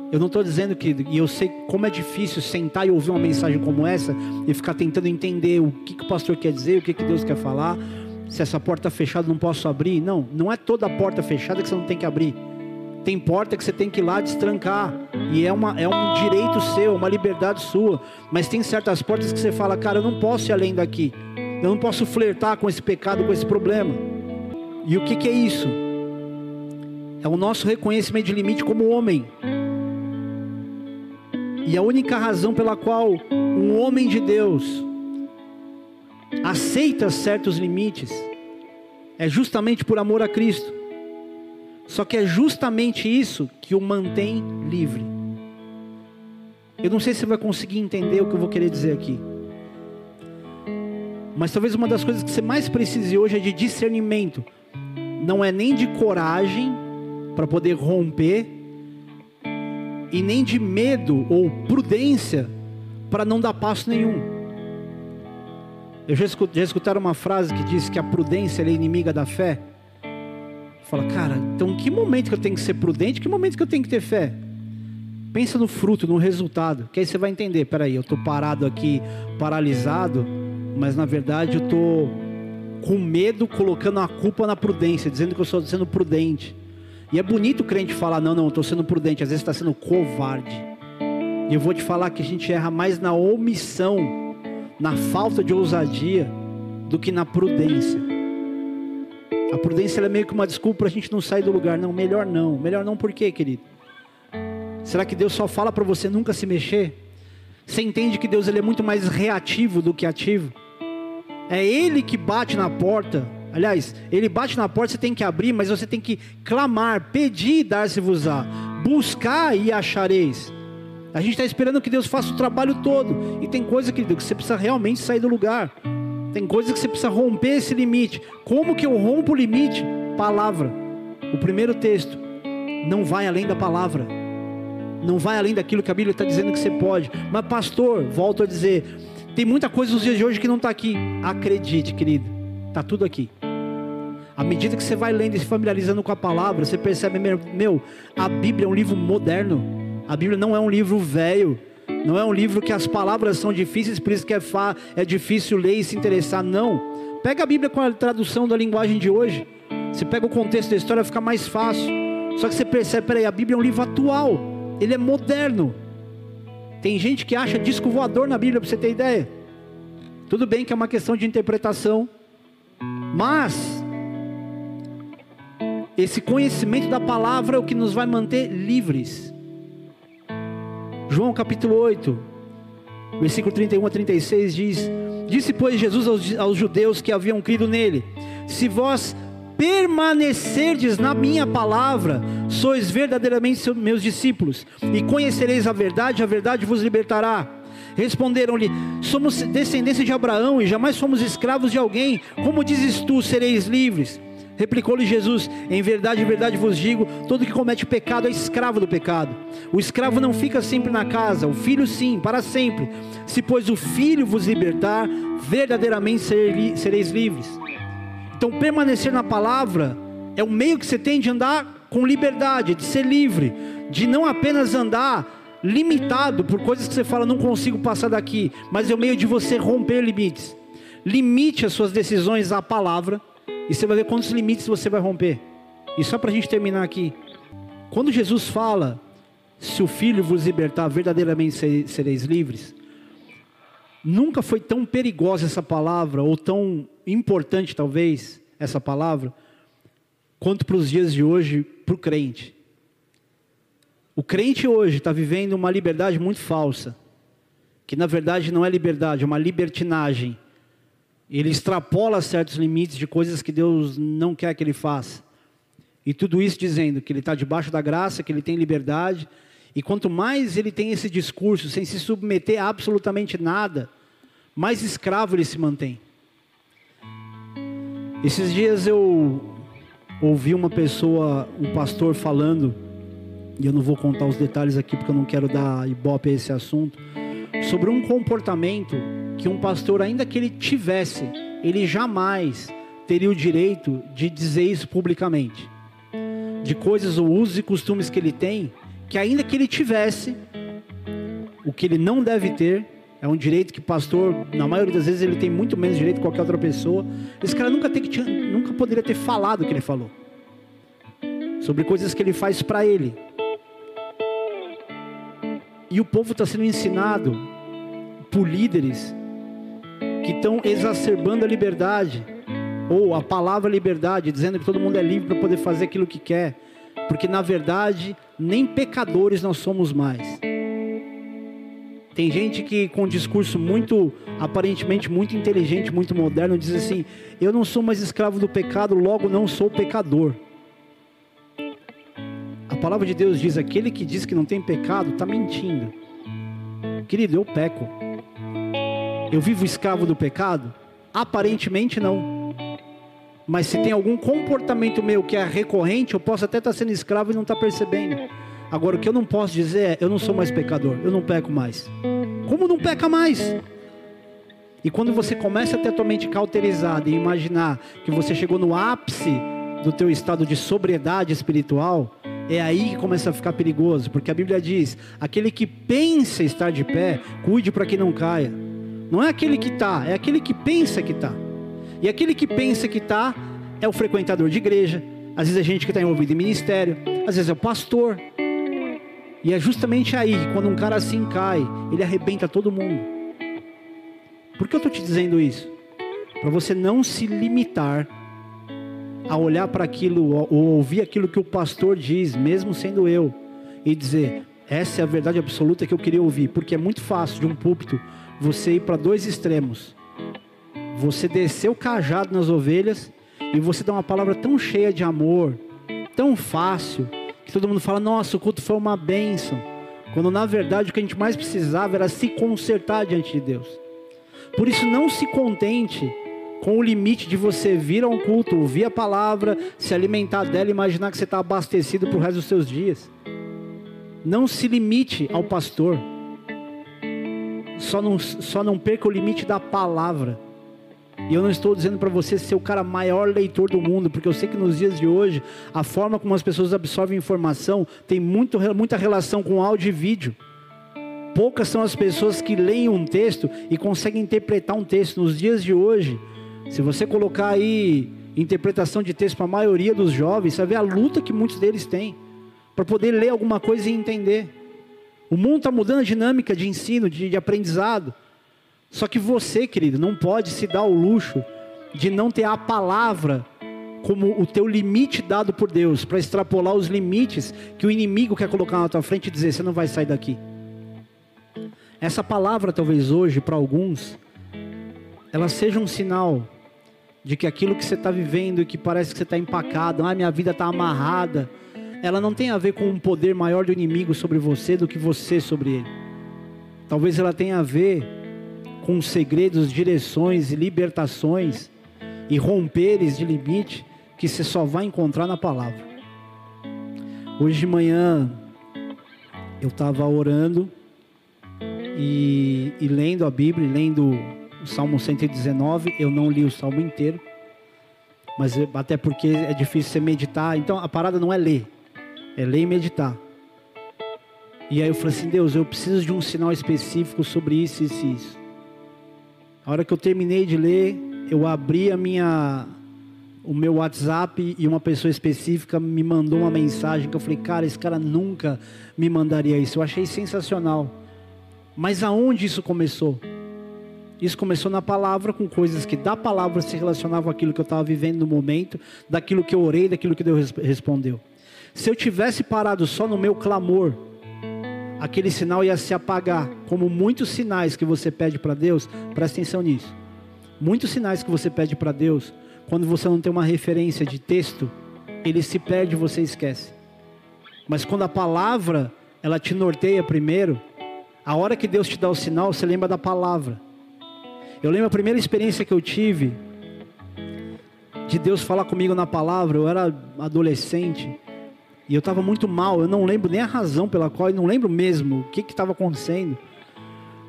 Eu não estou dizendo que, e eu sei como é difícil sentar e ouvir uma mensagem como essa e ficar tentando entender o que, que o pastor quer dizer, o que, que Deus quer falar. Se essa porta está fechada, não posso abrir. Não, não é toda a porta fechada que você não tem que abrir. Tem porta que você tem que ir lá destrancar. E é, uma, é um direito seu, uma liberdade sua. Mas tem certas portas que você fala, cara, eu não posso ir além daqui. Eu não posso flertar com esse pecado, com esse problema. E o que, que é isso? É o nosso reconhecimento de limite como homem. E a única razão pela qual um homem de Deus aceita certos limites é justamente por amor a Cristo. Só que é justamente isso que o mantém livre. Eu não sei se você vai conseguir entender o que eu vou querer dizer aqui. Mas talvez uma das coisas que você mais precise hoje é de discernimento. Não é nem de coragem para poder romper, e nem de medo ou prudência para não dar passo nenhum. Eu já, escut, já escutaram uma frase que diz que a prudência é inimiga da fé? Fala, cara, então que momento que eu tenho que ser prudente? Que momento que eu tenho que ter fé? Pensa no fruto, no resultado, que aí você vai entender. Peraí, eu estou parado aqui, paralisado, mas na verdade eu estou com medo, colocando a culpa na prudência, dizendo que eu estou sendo prudente. E é bonito o crente falar: não, não, estou sendo prudente, às vezes está sendo covarde. E eu vou te falar que a gente erra mais na omissão, na falta de ousadia, do que na prudência. A prudência é meio que uma desculpa para a gente não sair do lugar. Não, melhor não. Melhor não por quê, querido? Será que Deus só fala para você nunca se mexer? Você entende que Deus ele é muito mais reativo do que ativo? É Ele que bate na porta. Aliás, Ele bate na porta, você tem que abrir, mas você tem que clamar, pedir e dar-se-vos-á. Buscar e achareis. A gente está esperando que Deus faça o trabalho todo. E tem coisa, querido, que você precisa realmente sair do lugar. Tem coisa que você precisa romper esse limite. Como que eu rompo o limite? Palavra. O primeiro texto. Não vai além da palavra não vai além daquilo que a Bíblia está dizendo que você pode. Mas, pastor, volto a dizer, tem muita coisa nos dias de hoje que não está aqui. Acredite, querido, está tudo aqui. À medida que você vai lendo e se familiarizando com a palavra, você percebe, meu, a Bíblia é um livro moderno. A Bíblia não é um livro velho. Não é um livro que as palavras são difíceis, por isso que é, fa, é difícil ler e se interessar. Não. Pega a Bíblia com a tradução da linguagem de hoje. Você pega o contexto da história, fica mais fácil. Só que você percebe, peraí, a Bíblia é um livro atual ele é moderno. Tem gente que acha disco voador na Bíblia, para você ter ideia. Tudo bem que é uma questão de interpretação, mas esse conhecimento da palavra é o que nos vai manter livres. João capítulo 8, versículo 31 a 36 diz: Disse, pois, Jesus aos, aos judeus que haviam crido nele: Se vós permanecerdes na minha palavra, sois verdadeiramente meus discípulos, e conhecereis a verdade, a verdade vos libertará. Responderam-lhe: Somos descendência de Abraão e jamais fomos escravos de alguém. Como dizes tu, sereis livres? Replicou-lhe Jesus: Em verdade, em verdade vos digo: todo que comete pecado é escravo do pecado. O escravo não fica sempre na casa, o filho sim, para sempre. Se, pois, o filho vos libertar, verdadeiramente sereis livres. Então, permanecer na palavra é o meio que você tem de andar com liberdade, de ser livre, de não apenas andar limitado por coisas que você fala, não consigo passar daqui, mas é o meio de você romper limites. Limite as suas decisões à palavra, e você vai ver quantos limites você vai romper. E só para a gente terminar aqui, quando Jesus fala, se o Filho vos libertar, verdadeiramente sereis livres, nunca foi tão perigosa essa palavra, ou tão importante, talvez, essa palavra, quanto para os dias de hoje, para o crente. O crente hoje está vivendo uma liberdade muito falsa, que na verdade não é liberdade, é uma libertinagem. Ele extrapola certos limites de coisas que Deus não quer que ele faça. E tudo isso dizendo que ele está debaixo da graça, que ele tem liberdade. E quanto mais ele tem esse discurso, sem se submeter a absolutamente nada, mais escravo ele se mantém. Esses dias eu ouvi uma pessoa, um pastor falando, e eu não vou contar os detalhes aqui porque eu não quero dar ibope a esse assunto, sobre um comportamento que um pastor, ainda que ele tivesse, ele jamais teria o direito de dizer isso publicamente. De coisas ou usos e costumes que ele tem, que ainda que ele tivesse, o que ele não deve ter, é um direito que pastor, na maioria das vezes, ele tem muito menos direito que qualquer outra pessoa. Esse cara nunca, tem que, nunca poderia ter falado o que ele falou. Sobre coisas que ele faz para ele. E o povo está sendo ensinado por líderes que estão exacerbando a liberdade. Ou a palavra liberdade, dizendo que todo mundo é livre para poder fazer aquilo que quer. Porque na verdade, nem pecadores nós somos mais. Tem gente que com um discurso muito, aparentemente muito inteligente, muito moderno, diz assim: Eu não sou mais escravo do pecado, logo não sou pecador. A palavra de Deus diz: aquele que diz que não tem pecado está mentindo. Querido, eu peco. Eu vivo escravo do pecado? Aparentemente não. Mas se tem algum comportamento meu que é recorrente, eu posso até estar sendo escravo e não estar percebendo. Agora, o que eu não posso dizer é: eu não sou mais pecador, eu não peco mais. Como não peca mais? E quando você começa a ter a tua mente cauterizada e imaginar que você chegou no ápice do teu estado de sobriedade espiritual, é aí que começa a ficar perigoso, porque a Bíblia diz: aquele que pensa estar de pé, cuide para que não caia. Não é aquele que está, é aquele que pensa que está. E aquele que pensa que está é o frequentador de igreja, às vezes é gente que está envolvido em ministério, às vezes é o pastor. E é justamente aí, quando um cara assim cai, ele arrebenta todo mundo. Por que eu estou te dizendo isso? Para você não se limitar a olhar para aquilo ou ouvir aquilo que o pastor diz, mesmo sendo eu, e dizer: essa é a verdade absoluta que eu queria ouvir, porque é muito fácil de um púlpito você ir para dois extremos. Você descer o cajado nas ovelhas e você dar uma palavra tão cheia de amor, tão fácil, que todo mundo fala: nossa, o culto foi uma bênção. Quando na verdade o que a gente mais precisava era se consertar diante de Deus. Por isso, não se contente com o limite de você vir a um culto, ouvir a palavra, se alimentar dela e imaginar que você está abastecido para o resto dos seus dias. Não se limite ao pastor. Só não, só não perca o limite da palavra. E eu não estou dizendo para você ser o cara maior leitor do mundo, porque eu sei que nos dias de hoje, a forma como as pessoas absorvem informação tem muito, muita relação com áudio e vídeo. Poucas são as pessoas que leem um texto e conseguem interpretar um texto. Nos dias de hoje, se você colocar aí interpretação de texto para a maioria dos jovens, você vê a luta que muitos deles têm para poder ler alguma coisa e entender. O mundo está mudando a dinâmica de ensino, de, de aprendizado. Só que você, querido, não pode se dar o luxo de não ter a palavra como o teu limite dado por Deus, para extrapolar os limites que o inimigo quer colocar na tua frente e dizer: você não vai sair daqui. Essa palavra, talvez hoje, para alguns, ela seja um sinal de que aquilo que você está vivendo e que parece que você está empacado, ah, minha vida está amarrada, ela não tem a ver com um poder maior do inimigo sobre você do que você sobre ele. Talvez ela tenha a ver com segredos, direções libertações e romperes de limite que você só vai encontrar na palavra. Hoje de manhã eu estava orando e, e lendo a Bíblia, lendo o Salmo 119, eu não li o Salmo inteiro, mas até porque é difícil você meditar, então a parada não é ler, é ler e meditar. E aí eu falei assim, Deus, eu preciso de um sinal específico sobre isso, isso e isso. A hora que eu terminei de ler, eu abri a minha, o meu WhatsApp e uma pessoa específica me mandou uma mensagem que eu falei, cara, esse cara nunca me mandaria isso. Eu achei sensacional. Mas aonde isso começou? Isso começou na palavra, com coisas que da palavra se relacionavam aquilo que eu estava vivendo no momento, daquilo que eu orei, daquilo que Deus respondeu. Se eu tivesse parado só no meu clamor, aquele sinal ia se apagar, como muitos sinais que você pede para Deus, presta atenção nisso. Muitos sinais que você pede para Deus, quando você não tem uma referência de texto, ele se perde e você esquece. Mas quando a palavra, ela te norteia primeiro, a hora que Deus te dá o sinal, você lembra da palavra. Eu lembro a primeira experiência que eu tive de Deus falar comigo na palavra. Eu era adolescente e eu estava muito mal. Eu não lembro nem a razão pela qual, eu não lembro mesmo o que estava acontecendo.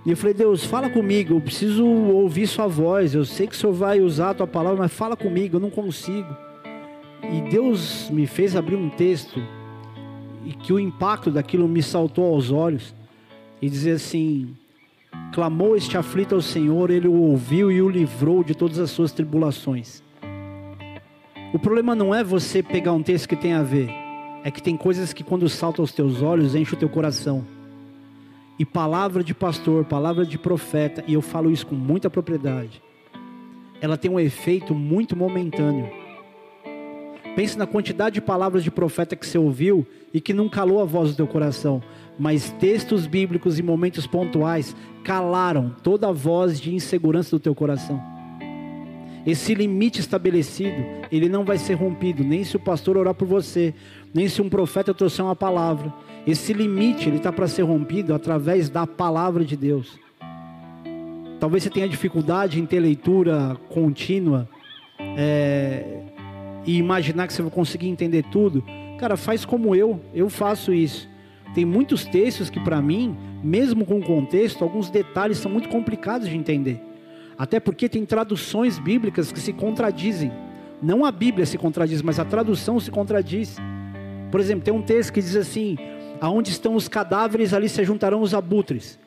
E eu falei, Deus, fala comigo, eu preciso ouvir Sua voz. Eu sei que o Senhor vai usar a Tua palavra, mas fala comigo, eu não consigo. E Deus me fez abrir um texto e que o impacto daquilo me saltou aos olhos e dizer assim: clamou este aflito ao Senhor, ele o ouviu e o livrou de todas as suas tribulações. O problema não é você pegar um texto que tem a ver, é que tem coisas que quando saltam aos teus olhos, enche o teu coração. E palavra de pastor, palavra de profeta, e eu falo isso com muita propriedade, ela tem um efeito muito momentâneo. Pense na quantidade de palavras de profeta que você ouviu e que não calou a voz do teu coração mas textos bíblicos e momentos pontuais calaram toda a voz de insegurança do teu coração. Esse limite estabelecido, ele não vai ser rompido, nem se o pastor orar por você, nem se um profeta trouxer uma palavra. Esse limite, ele está para ser rompido através da palavra de Deus. talvez você tenha dificuldade em ter leitura contínua é, e imaginar que você vai conseguir entender tudo. Cara, faz como eu, eu faço isso. Tem muitos textos que, para mim, mesmo com contexto, alguns detalhes são muito complicados de entender. Até porque tem traduções bíblicas que se contradizem. Não a Bíblia se contradiz, mas a tradução se contradiz. Por exemplo, tem um texto que diz assim: Aonde estão os cadáveres, ali se juntarão os abutres.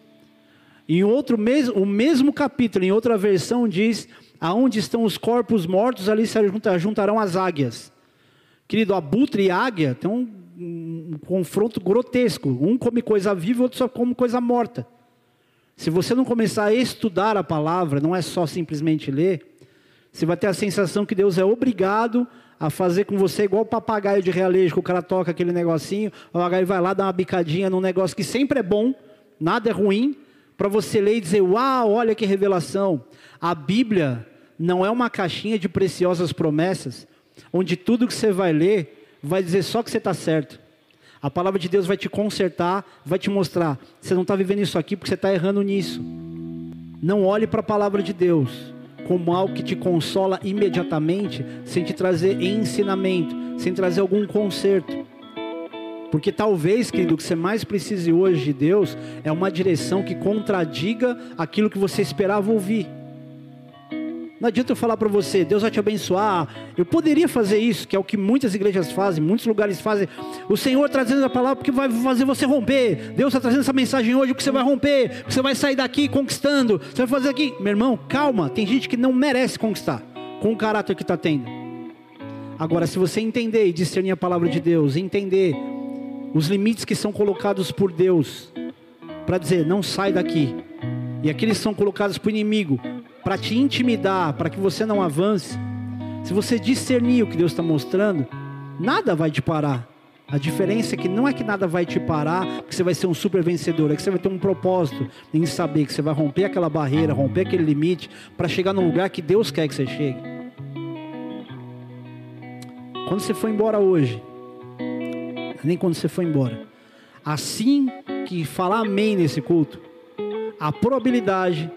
Em outro mesmo, o mesmo capítulo, em outra versão, diz: Aonde estão os corpos mortos, ali se juntarão as águias. Querido, abutre e águia tem um, um, confronto grotesco. Um come coisa viva, o outro só come coisa morta. Se você não começar a estudar a palavra, não é só simplesmente ler, você vai ter a sensação que Deus é obrigado a fazer com você igual o papagaio de realejo, que o cara toca aquele negocinho, o papagaio vai lá dar uma bicadinha num negócio que sempre é bom, nada é ruim, para você ler e dizer: Uau, olha que revelação. A Bíblia não é uma caixinha de preciosas promessas, onde tudo que você vai ler vai dizer só que você está certo. A palavra de Deus vai te consertar, vai te mostrar: você não está vivendo isso aqui porque você está errando nisso. Não olhe para a palavra de Deus como algo que te consola imediatamente, sem te trazer ensinamento, sem trazer algum conserto. Porque talvez, querido, o que você mais precise hoje de Deus é uma direção que contradiga aquilo que você esperava ouvir. Não adianta eu falar para você, Deus vai te abençoar. Eu poderia fazer isso, que é o que muitas igrejas fazem, muitos lugares fazem. O Senhor trazendo a palavra porque vai fazer você romper. Deus está trazendo essa mensagem hoje porque você vai romper, porque você vai sair daqui conquistando. Você vai fazer aqui, meu irmão, calma. Tem gente que não merece conquistar com o caráter que está tendo. Agora, se você entender e discernir a palavra de Deus, entender os limites que são colocados por Deus para dizer não sai daqui, e aqueles são colocados para o inimigo para te intimidar, para que você não avance, se você discernir o que Deus está mostrando, nada vai te parar. A diferença é que não é que nada vai te parar, que você vai ser um super vencedor, é que você vai ter um propósito em saber que você vai romper aquela barreira, romper aquele limite, para chegar no lugar que Deus quer que você chegue. Quando você for embora hoje, nem quando você foi embora, assim que falar amém nesse culto, a probabilidade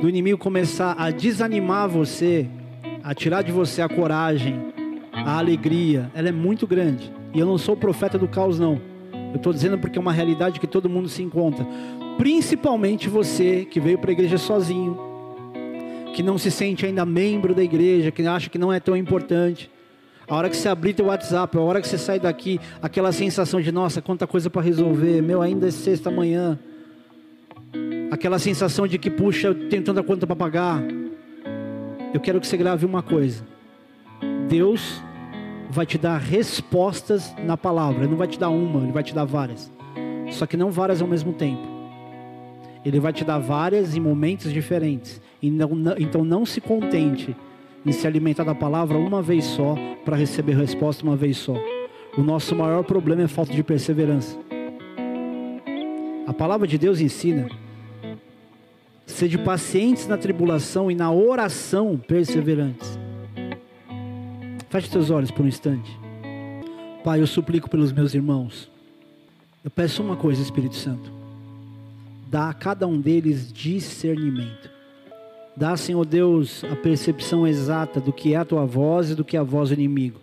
do inimigo começar a desanimar você, a tirar de você a coragem, a alegria, ela é muito grande. E eu não sou profeta do caos, não. Eu estou dizendo porque é uma realidade que todo mundo se encontra. Principalmente você que veio para a igreja sozinho, que não se sente ainda membro da igreja, que acha que não é tão importante. A hora que você abrir teu WhatsApp, a hora que você sai daqui, aquela sensação de nossa, quanta coisa para resolver, meu, ainda é sexta manhã aquela sensação de que, puxa, eu tenho tanta conta para pagar. Eu quero que você grave uma coisa: Deus vai te dar respostas na palavra, Ele não vai te dar uma, Ele vai te dar várias, só que não várias ao mesmo tempo. Ele vai te dar várias em momentos diferentes. Então não se contente em se alimentar da palavra uma vez só para receber resposta uma vez só. O nosso maior problema é falta de perseverança. A palavra de Deus ensina Sede pacientes na tribulação e na oração perseverantes. Feche seus olhos por um instante. Pai, eu suplico pelos meus irmãos. Eu peço uma coisa, Espírito Santo. Dá a cada um deles discernimento. Dá, Senhor Deus, a percepção exata do que é a tua voz e do que é a voz do inimigo.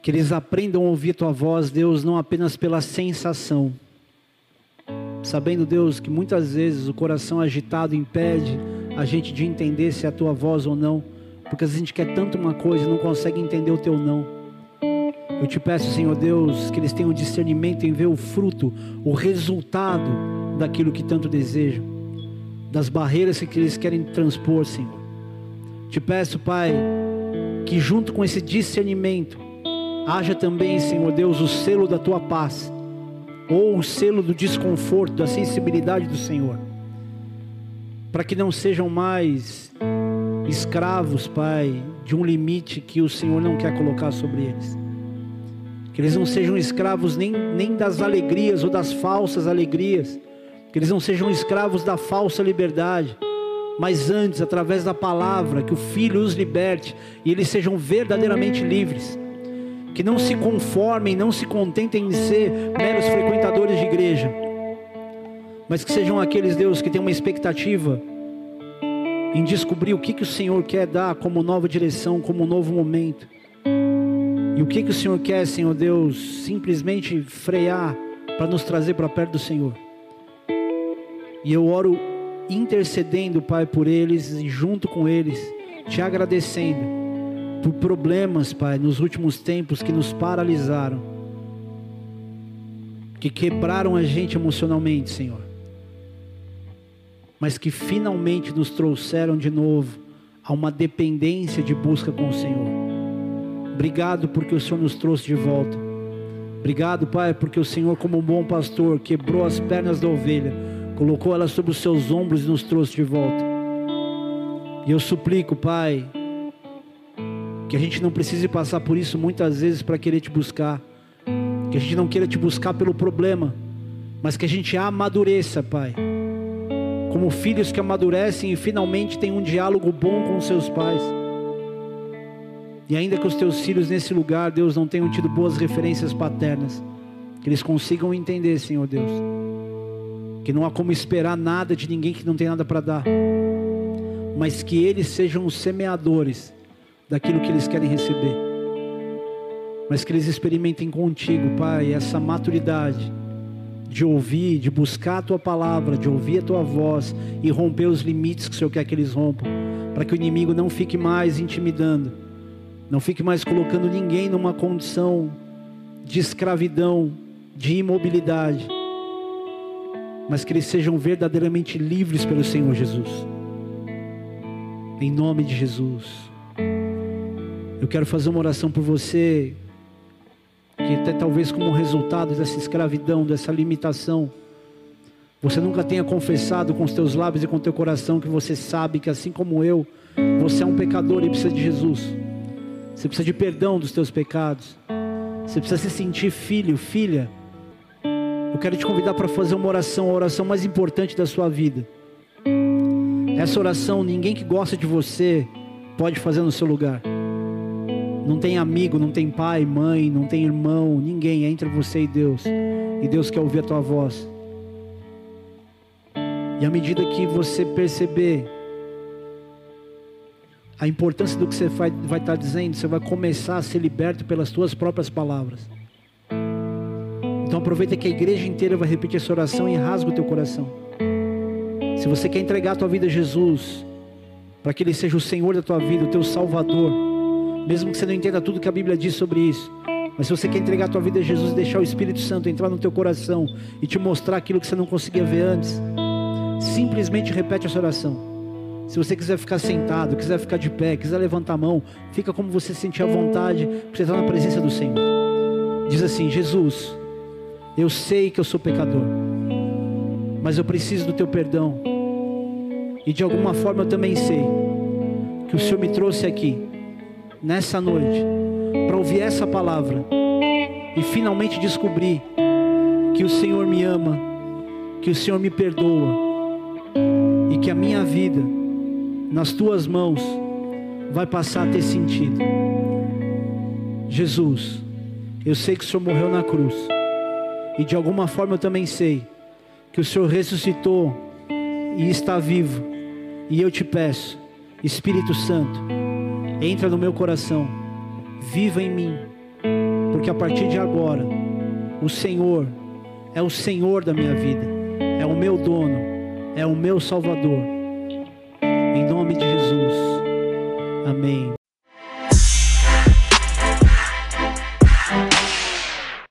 Que eles aprendam a ouvir a tua voz, Deus, não apenas pela sensação, sabendo, Deus, que muitas vezes o coração agitado impede a gente de entender se é a tua voz ou não, porque a gente quer tanto uma coisa e não consegue entender o teu não. Eu te peço, Senhor Deus, que eles tenham discernimento em ver o fruto, o resultado daquilo que tanto desejam, das barreiras que eles querem transpor, Senhor. Te peço, Pai, que junto com esse discernimento, haja também, Senhor Deus, o selo da tua paz ou o selo do desconforto, da sensibilidade do Senhor, para que não sejam mais escravos, Pai, de um limite que o Senhor não quer colocar sobre eles. Que eles não sejam escravos nem, nem das alegrias ou das falsas alegrias, que eles não sejam escravos da falsa liberdade, mas antes, através da palavra, que o Filho os liberte e eles sejam verdadeiramente livres que não se conformem, não se contentem em ser meros frequentadores de igreja, mas que sejam aqueles, Deus, que têm uma expectativa em descobrir o que, que o Senhor quer dar como nova direção, como novo momento. E o que, que o Senhor quer, Senhor Deus, simplesmente frear para nos trazer para perto do Senhor. E eu oro intercedendo, Pai, por eles e junto com eles, te agradecendo por problemas, Pai, nos últimos tempos que nos paralisaram, que quebraram a gente emocionalmente, Senhor, mas que finalmente nos trouxeram de novo a uma dependência de busca com o Senhor. Obrigado porque o Senhor nos trouxe de volta. Obrigado, Pai, porque o Senhor, como um bom pastor, quebrou as pernas da ovelha colocou ela sobre os seus ombros e nos trouxe de volta. E eu suplico, Pai, que a gente não precise passar por isso muitas vezes para querer te buscar, que a gente não queira te buscar pelo problema, mas que a gente amadureça, Pai, como filhos que amadurecem e finalmente têm um diálogo bom com seus pais. E ainda que os teus filhos nesse lugar, Deus, não tenham tido boas referências paternas, que eles consigam entender, Senhor Deus que não há como esperar nada de ninguém que não tem nada para dar, mas que eles sejam os semeadores daquilo que eles querem receber, mas que eles experimentem contigo, Pai, essa maturidade de ouvir, de buscar a tua palavra, de ouvir a tua voz e romper os limites que o Senhor quer que eles rompam, para que o inimigo não fique mais intimidando, não fique mais colocando ninguém numa condição de escravidão, de imobilidade mas que eles sejam verdadeiramente livres pelo Senhor Jesus. Em nome de Jesus. Eu quero fazer uma oração por você, que até talvez como resultado dessa escravidão, dessa limitação, você nunca tenha confessado com os teus lábios e com o teu coração que você sabe que assim como eu, você é um pecador e precisa de Jesus. Você precisa de perdão dos teus pecados. Você precisa se sentir filho, filha eu quero te convidar para fazer uma oração, a oração mais importante da sua vida. Essa oração, ninguém que gosta de você pode fazer no seu lugar. Não tem amigo, não tem pai, mãe, não tem irmão, ninguém, é entre você e Deus. E Deus quer ouvir a tua voz. E à medida que você perceber a importância do que você vai, vai estar dizendo, você vai começar a ser liberto pelas tuas próprias palavras. Então aproveita que a igreja inteira vai repetir essa oração e rasga o teu coração. Se você quer entregar a tua vida a Jesus, para que Ele seja o Senhor da tua vida, o teu Salvador, mesmo que você não entenda tudo que a Bíblia diz sobre isso, mas se você quer entregar a tua vida a Jesus deixar o Espírito Santo entrar no teu coração e te mostrar aquilo que você não conseguia ver antes, simplesmente repete essa oração. Se você quiser ficar sentado, quiser ficar de pé, quiser levantar a mão, fica como você sentir a vontade, porque você está na presença do Senhor. Diz assim: Jesus, eu sei que eu sou pecador, mas eu preciso do teu perdão. E de alguma forma eu também sei que o Senhor me trouxe aqui, nessa noite, para ouvir essa palavra e finalmente descobrir que o Senhor me ama, que o Senhor me perdoa e que a minha vida nas tuas mãos vai passar a ter sentido. Jesus, eu sei que o Senhor morreu na cruz e de alguma forma eu também sei que o Senhor ressuscitou e está vivo. E eu te peço, Espírito Santo, entra no meu coração, viva em mim, porque a partir de agora, o Senhor é o Senhor da minha vida, é o meu dono, é o meu Salvador. Em nome de Jesus. Amém.